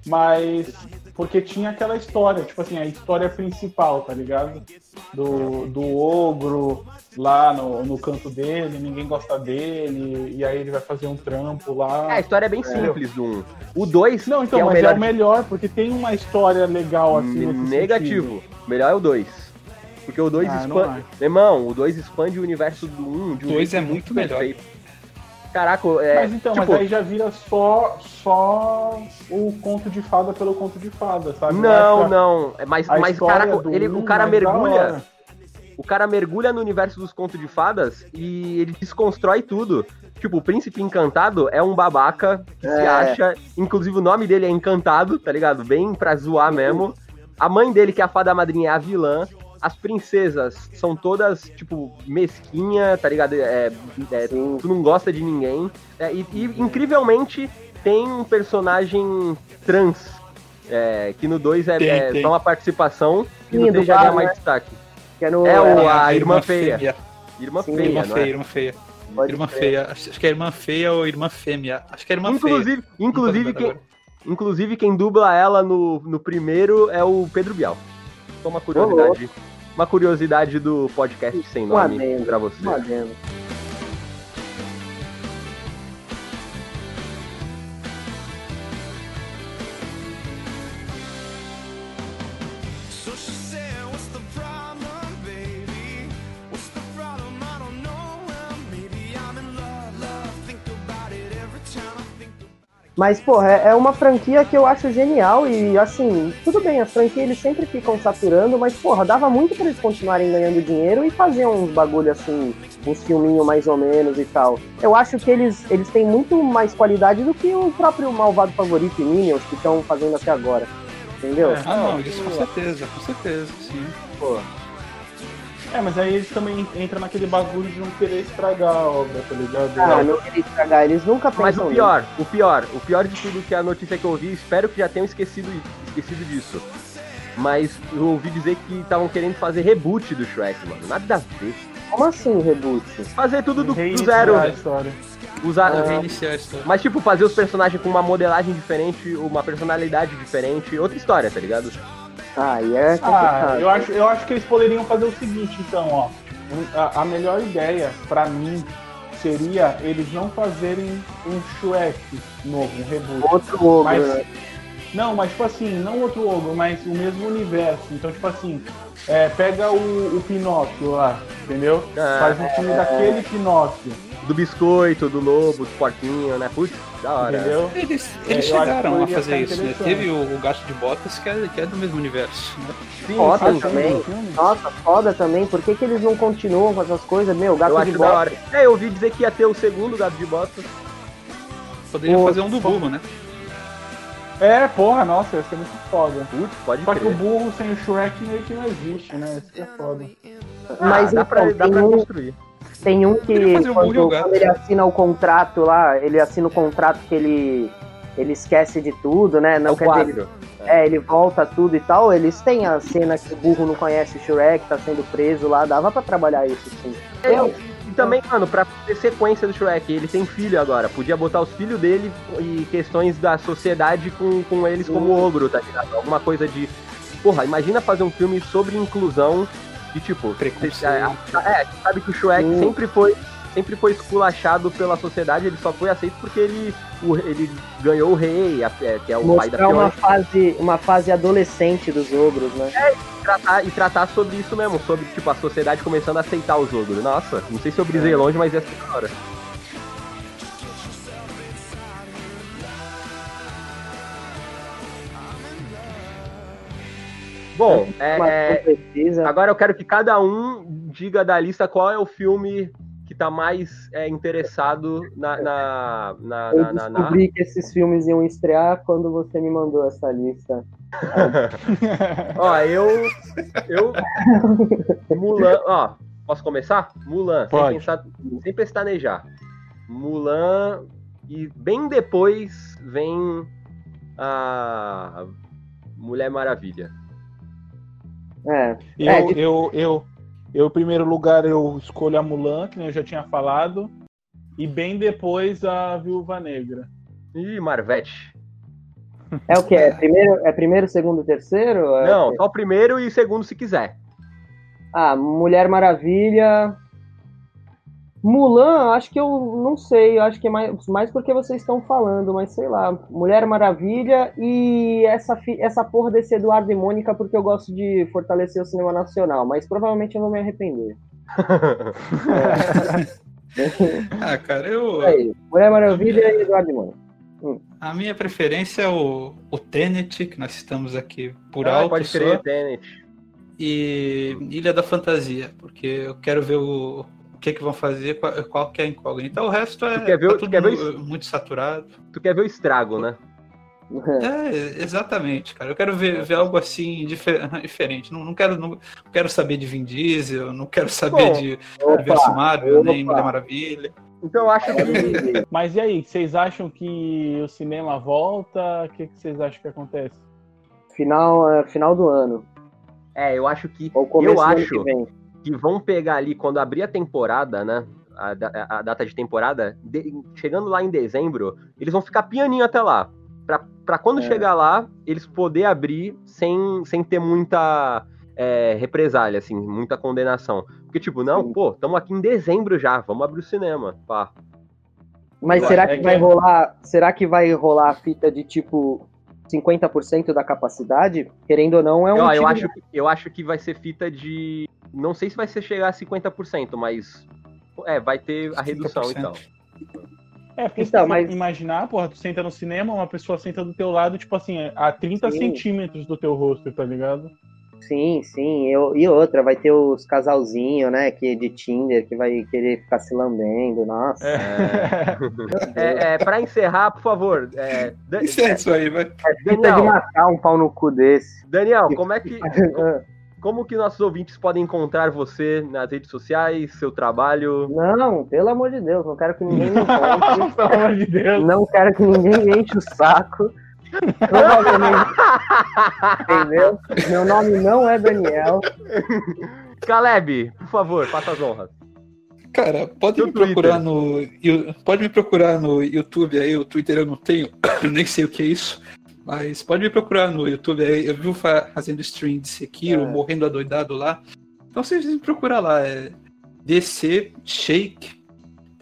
Speaker 4: mas porque tinha aquela história, tipo assim, a história principal, tá ligado? Do, do ogro lá no, no canto dele, ninguém gosta dele, e aí ele vai fazer um trampo lá.
Speaker 2: É, a história é bem simples do 1. O 2,
Speaker 4: Não, então,
Speaker 2: que é o
Speaker 4: mas
Speaker 2: melhor.
Speaker 4: é o melhor, porque tem uma história legal assim. nesse
Speaker 2: Negativo. O melhor é o 2. Porque o 2
Speaker 4: Ah,
Speaker 2: expande. irmão, o 2 expande o universo do 1 um, de um
Speaker 3: O dois
Speaker 2: jeito
Speaker 3: é muito melhor.
Speaker 2: perfeito. Caraca, é.
Speaker 4: Mas então,
Speaker 2: tipo,
Speaker 4: mas aí já vira só, só o conto de fada pelo conto de fada, sabe?
Speaker 2: Não,
Speaker 4: é
Speaker 2: não. É, Mas, mas caraca, ele,
Speaker 4: um
Speaker 2: o cara mergulha. O cara mergulha no universo dos contos de fadas e ele desconstrói tudo. Tipo, o príncipe encantado é um babaca que se
Speaker 1: É.
Speaker 2: acha. Inclusive o nome dele é encantado, tá ligado? Bem pra zoar mesmo. A mãe dele, que é a fada madrinha, é a vilã. As princesas são todas, tipo, mesquinha, tá ligado? É, é, tu não gosta de ninguém. É, e, e, incrivelmente tem um personagem trans. é, que no 2 é,
Speaker 3: Tem,
Speaker 2: é
Speaker 3: tem.
Speaker 2: só uma participação e no
Speaker 1: do
Speaker 2: 3 já ganha mais
Speaker 1: né?
Speaker 2: destaque.
Speaker 1: Que é, no,
Speaker 2: É o-
Speaker 1: é,
Speaker 2: a irmã feia. Irmã
Speaker 1: Sim,
Speaker 2: feia,
Speaker 3: Irmã
Speaker 2: não
Speaker 3: feia,
Speaker 2: é?
Speaker 3: irmã feia.
Speaker 1: pode
Speaker 3: Irmã
Speaker 1: crer.
Speaker 3: feia. Acho que é irmã feia ou irmã fêmea. Acho que é irmã
Speaker 2: Inclusive,
Speaker 3: feia.
Speaker 2: inclusive, quem, inclusive quem dubla ela no, no primeiro é o Pedro Bial. Só uma curiosidade. Uma curiosidade do podcast sem
Speaker 1: Um
Speaker 2: nome
Speaker 1: adendo,
Speaker 2: pra você.
Speaker 1: um adendo. Mas, porra, é é uma franquia que eu acho genial e, assim, tudo bem, as franquias eles sempre ficam saturando, mas, porra, dava muito pra eles continuarem ganhando dinheiro e fazer uns bagulho assim, uns filminhos mais ou menos e tal. Eu acho que eles, eles têm muito mais qualidade do que o próprio Malvado Favorito e Minions que estão fazendo até agora. Entendeu?
Speaker 3: É, ah, não, isso com certeza, com certeza, sim.
Speaker 1: Pô.
Speaker 4: É, mas aí eles também entram naquele bagulho de não querer estragar a obra, tá ligado?
Speaker 1: Ah, não queria estragar, eles nunca pensam
Speaker 2: Mas o
Speaker 1: nisso.
Speaker 2: pior, o pior, o pior de tudo que a notícia que eu ouvi, espero que já tenham esquecido, esquecido disso. Mas eu ouvi dizer que estavam querendo fazer reboot do Shrek, mano. Nada a ver.
Speaker 1: Como assim, reboot?
Speaker 2: Fazer tudo do, do
Speaker 4: Reiniciar
Speaker 2: zero.
Speaker 4: a história.
Speaker 2: Usar,
Speaker 1: Ah.
Speaker 3: Reiniciar a história.
Speaker 2: Mas, tipo, fazer os personagens com uma modelagem diferente, uma personalidade diferente, outra história, tá ligado?
Speaker 1: Ah, é
Speaker 4: Ah, eu acho, eu acho que eles poderiam fazer o seguinte, então, ó. A, a melhor ideia, pra mim, seria eles não fazerem um Shrek novo, um reboot.
Speaker 1: Outro ogro,
Speaker 4: Mas-
Speaker 1: né?
Speaker 4: Não, mas tipo assim, não outro ogro, mas o mesmo universo. Então, tipo assim, é, pega o, o Pinóquio lá, entendeu?
Speaker 2: Ah,
Speaker 4: Faz um filme daquele Pinóquio,
Speaker 2: Do biscoito, do lobo, do porquinho, né? Putz, da hora.
Speaker 4: entendeu?
Speaker 3: Eles,
Speaker 4: É,
Speaker 3: eles
Speaker 4: acho
Speaker 3: chegaram a fazer isso, né? Teve o, o Gato de Botas, que é, que é do mesmo universo. Né?
Speaker 2: Sim,
Speaker 1: Foda
Speaker 2: sim,
Speaker 1: também.
Speaker 2: sim.
Speaker 1: Nossa, foda também. Por que, que eles não continuam com essas coisas? Meu, gato
Speaker 2: Eu
Speaker 1: de
Speaker 2: hora. É, eu ouvi dizer que ia ter o segundo Gato de Botas.
Speaker 3: Poderia
Speaker 1: Pô,
Speaker 3: fazer um do Bulbo, né?
Speaker 4: É, porra, nossa, ia ser muito foda.
Speaker 2: Putz, pode
Speaker 4: Só que o
Speaker 2: crer.
Speaker 4: burro sem o Shrek meio que não existe, né? Isso que é foda.
Speaker 1: Mas
Speaker 2: ah, dá
Speaker 1: então,
Speaker 2: pra, dá
Speaker 1: tem,
Speaker 2: pra
Speaker 1: um,
Speaker 2: construir.
Speaker 1: tem um que
Speaker 3: um
Speaker 1: quando, quando ele assina o contrato lá, ele assina o contrato que ele, ele esquece de tudo, né?
Speaker 2: É
Speaker 1: Não
Speaker 2: o
Speaker 1: quer dizer, ele, é, ele volta tudo e tal. Eles têm a cena que o burro não conhece o Shrek, tá sendo preso lá. Dava pra trabalhar isso sim.
Speaker 2: É, e também, mano, pra ter sequência do Shrek, ele tem filho agora. Podia botar os filhos dele e questões da sociedade com, com eles como ogro, tá ligado? Alguma coisa de. Porra, imagina fazer um filme sobre inclusão e tipo.
Speaker 3: Preconceito.
Speaker 2: É, é, a gente sabe que o Shrek
Speaker 1: Sim.
Speaker 2: sempre foi. Sempre foi esculachado pela sociedade, ele só foi aceito porque ele, o- ele ganhou o rei, a- é, que é o pai da
Speaker 1: Mostrar uma fase, uma fase adolescente dos ogros, né?
Speaker 2: e tratar, e tratar sobre isso mesmo, sobre tipo, a sociedade começando a aceitar os ogros. Nossa, não sei se eu brisei longe, mas ia ser da hora. Bom, é, é, agora eu quero que cada um diga da lista qual é o filme que tá mais é, interessado na. na, na,
Speaker 1: Eu
Speaker 2: na, na-
Speaker 1: que esses filmes iam estrear quando você me mandou essa lista. *laughs*
Speaker 2: Ó, eu. Eu. Mulan. Ó, posso começar? Mulan, sem,
Speaker 4: Pode.
Speaker 2: pensar, sem pestanejar. Mulan. E bem depois vem a Mulher Maravilha.
Speaker 1: É,
Speaker 4: Eu,
Speaker 1: É, de-
Speaker 4: eu, eu, eu, em primeiro lugar, eu escolho a Mulan, que eu já tinha falado. E bem depois a Viúva Negra.
Speaker 2: Ih, Marvete.
Speaker 1: é o que? É primeiro, é primeiro, segundo, terceiro? É-
Speaker 2: Não, só o primeiro e o segundo se quiser.
Speaker 1: Ah, Mulher Maravilha. Mulan, acho que eu não sei, eu acho que é mais, mais porque vocês estão falando, mas sei lá. Mulher Maravilha e essa, essa porra desse Eduardo e Mônica, porque eu gosto de fortalecer o cinema nacional, mas provavelmente eu vou me arrepender. *laughs*
Speaker 3: Ah, cara, eu.
Speaker 1: É isso. Mulher Maravilha e Eduardo e Mônica.
Speaker 3: A minha preferência é o, o Tenet, que nós estamos aqui por
Speaker 2: Ah,
Speaker 3: alto.
Speaker 2: pode
Speaker 3: só,
Speaker 2: crer, Tenet.
Speaker 3: E Ilha da Fantasia, porque eu quero ver o, o que, que vão fazer, qual, qual que é a incógnita. O resto é
Speaker 2: Tu quer ver
Speaker 3: tá
Speaker 2: tu
Speaker 3: tudo
Speaker 2: quer ver
Speaker 3: mu- muito saturado.
Speaker 2: Tu quer ver o estrago, né?
Speaker 3: É, exatamente, cara. Eu quero ver, ver algo assim difer- *laughs* diferente. Não, não quero, não, quero saber de Vin Diesel, não quero saber
Speaker 2: Bom,
Speaker 3: de Universo Marvel, nem. Mulher Maravilha.
Speaker 2: Então eu acho que. *laughs*
Speaker 4: Mas e aí, vocês acham que o cinema volta? O que, que vocês acham que acontece?
Speaker 1: Final, é, final do ano.
Speaker 2: É, eu acho que.
Speaker 1: Ou começo
Speaker 2: Eu
Speaker 1: do ano
Speaker 2: acho
Speaker 1: que vem.
Speaker 2: Que vão pegar ali quando abrir a temporada, né? A, da- a data de temporada, de- chegando lá em dezembro, eles vão ficar pianinho até lá. Pra, pra quando
Speaker 1: É.
Speaker 2: chegar lá, eles poder abrir sem, sem ter muita é, represália, assim, muita condenação. Porque, tipo, não,
Speaker 1: Sim.
Speaker 2: pô, estamos aqui em dezembro já, vamos abrir o cinema. Pá.
Speaker 1: Mas
Speaker 4: Eu
Speaker 1: será que
Speaker 4: que
Speaker 1: vai
Speaker 4: é-
Speaker 1: rolar? Será que vai rolar a fita de tipo 50% da capacidade? Querendo ou não, é um
Speaker 2: eu,
Speaker 1: tipo
Speaker 2: acho, que- eu acho que vai ser fita de. Não sei se vai ser chegar a 50%, mas. É, vai ter a redução
Speaker 3: 50%.
Speaker 2: então.
Speaker 4: É, porque
Speaker 1: Então,
Speaker 4: você
Speaker 1: mas-
Speaker 4: imaginar, porra, tu senta no cinema, uma pessoa senta do teu lado, tipo assim, a 30
Speaker 1: Sim.
Speaker 4: centímetros do teu rosto, tá ligado?
Speaker 1: Sim, sim. Eu, e outra, vai ter os casalzinhos, né? Que de Tinder, que vai querer ficar se lambendo. Nossa.
Speaker 2: É, *laughs* é, pra encerrar, por favor. É, Dan-
Speaker 3: Isso é isso aí, vai.
Speaker 1: É de
Speaker 2: Daniel,
Speaker 1: matar um pau no cu desse.
Speaker 2: Daniel, como é *laughs* que. Como que nossos ouvintes podem encontrar você nas redes sociais, seu trabalho?
Speaker 1: Não, pelo amor de Deus, não quero que ninguém me *laughs* encontre.
Speaker 4: Pelo amor de Deus.
Speaker 1: Não quero que ninguém me enche o saco. Provavelmente. Entendeu? Meu nome não é Daniel.
Speaker 2: Caleb, por favor, faça as honras.
Speaker 3: Cara, pode
Speaker 2: Seu
Speaker 3: me procurar no. Pode me procurar no YouTube aí, o Twitter eu não tenho, *clears throat* eu nem sei o que é isso. Mas pode me procurar no YouTube aí. Eu vivo fa- fazendo stream de Sekiro,
Speaker 1: É.
Speaker 3: morrendo adoidado lá. Então vocês me procurar lá, é DC Shake,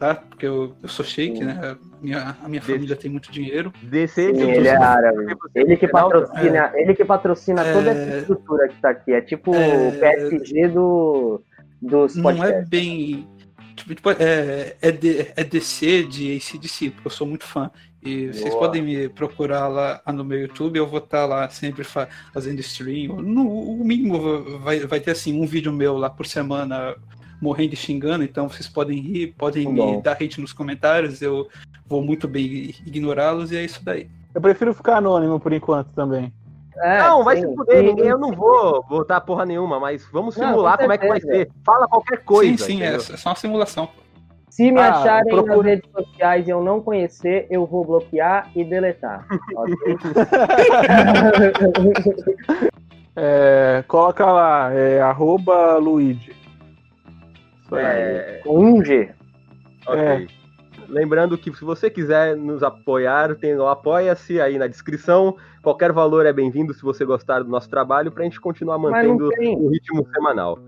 Speaker 3: tá? Porque eu, eu sou Shake, né? A minha, a minha família tem muito dinheiro.
Speaker 2: DC,
Speaker 1: Sim,
Speaker 2: eu
Speaker 1: ele é árabe. Ele que patrocina, ele que patrocina toda
Speaker 3: É.
Speaker 1: essa estrutura que tá aqui. É tipo
Speaker 3: É.
Speaker 1: o PSG do, dos
Speaker 3: Não é bem. Tipo, tipo, é, é, D- é DC de ACDC, porque eu sou muito fã. E vocês
Speaker 1: Boa.
Speaker 3: podem me procurar lá no meu YouTube, eu vou estar lá sempre fa- fazendo stream. No o mínimo vai, vai ter assim um vídeo meu lá por semana morrendo e xingando, então vocês podem rir, podem
Speaker 1: Bom.
Speaker 3: me dar hate nos comentários, eu vou muito bem ignorá-los e é isso daí.
Speaker 4: Eu prefiro ficar anônimo por enquanto também.
Speaker 1: É,
Speaker 2: Não, vai
Speaker 1: sim.
Speaker 2: se fuder, ninguém, eu não vou botar porra nenhuma, mas vamos
Speaker 1: Não,
Speaker 2: simular
Speaker 1: com
Speaker 2: como é que vai ser. Fala qualquer coisa.
Speaker 3: sim, sim, é, é só uma simulação.
Speaker 1: Se me
Speaker 4: Ah,
Speaker 1: acharem
Speaker 4: procura-
Speaker 1: nas redes sociais e eu não conhecer, eu vou bloquear e deletar. *laughs* ok? *laughs*
Speaker 4: É, coloca lá, é arroba Luigi. Isso aí.
Speaker 2: É,
Speaker 1: Com um G.
Speaker 2: ok. Lembrando que se você quiser nos apoiar, tem o Apoia-se aí na descrição. Qualquer valor é bem-vindo se você gostar do nosso trabalho, pra gente continuar mantendo o ritmo semanal.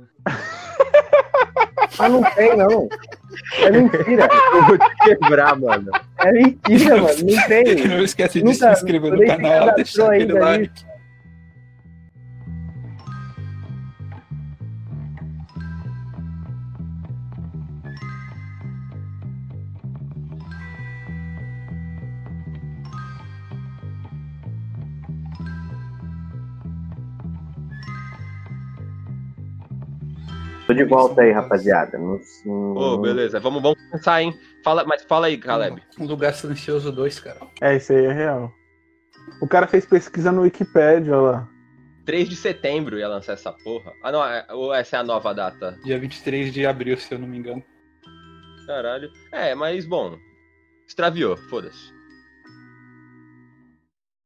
Speaker 1: Mas não tem, não. É mentira. *laughs*
Speaker 2: Eu vou te quebrar, mano.
Speaker 1: É mentira, mano. Não tem. *laughs*
Speaker 3: Não esquece de
Speaker 1: Nunca-
Speaker 3: se inscrever no canal, deixar aquele like.
Speaker 1: Tô de volta aí, rapaziada.
Speaker 2: Ô, beleza, vamos, vamos pensar, hein? Fala, mas fala aí, Caleb.
Speaker 3: Um lugar silencioso 2, cara.
Speaker 4: É, isso aí é real. O cara fez pesquisa no Wikipedia, olha lá.
Speaker 2: 3 de setembro ia lançar essa porra. Ah, não, é- ou essa é a nova data?
Speaker 3: Dia 23 de abril, se eu não me engano.
Speaker 2: Caralho. É, mas bom. Extraviou, foda-se.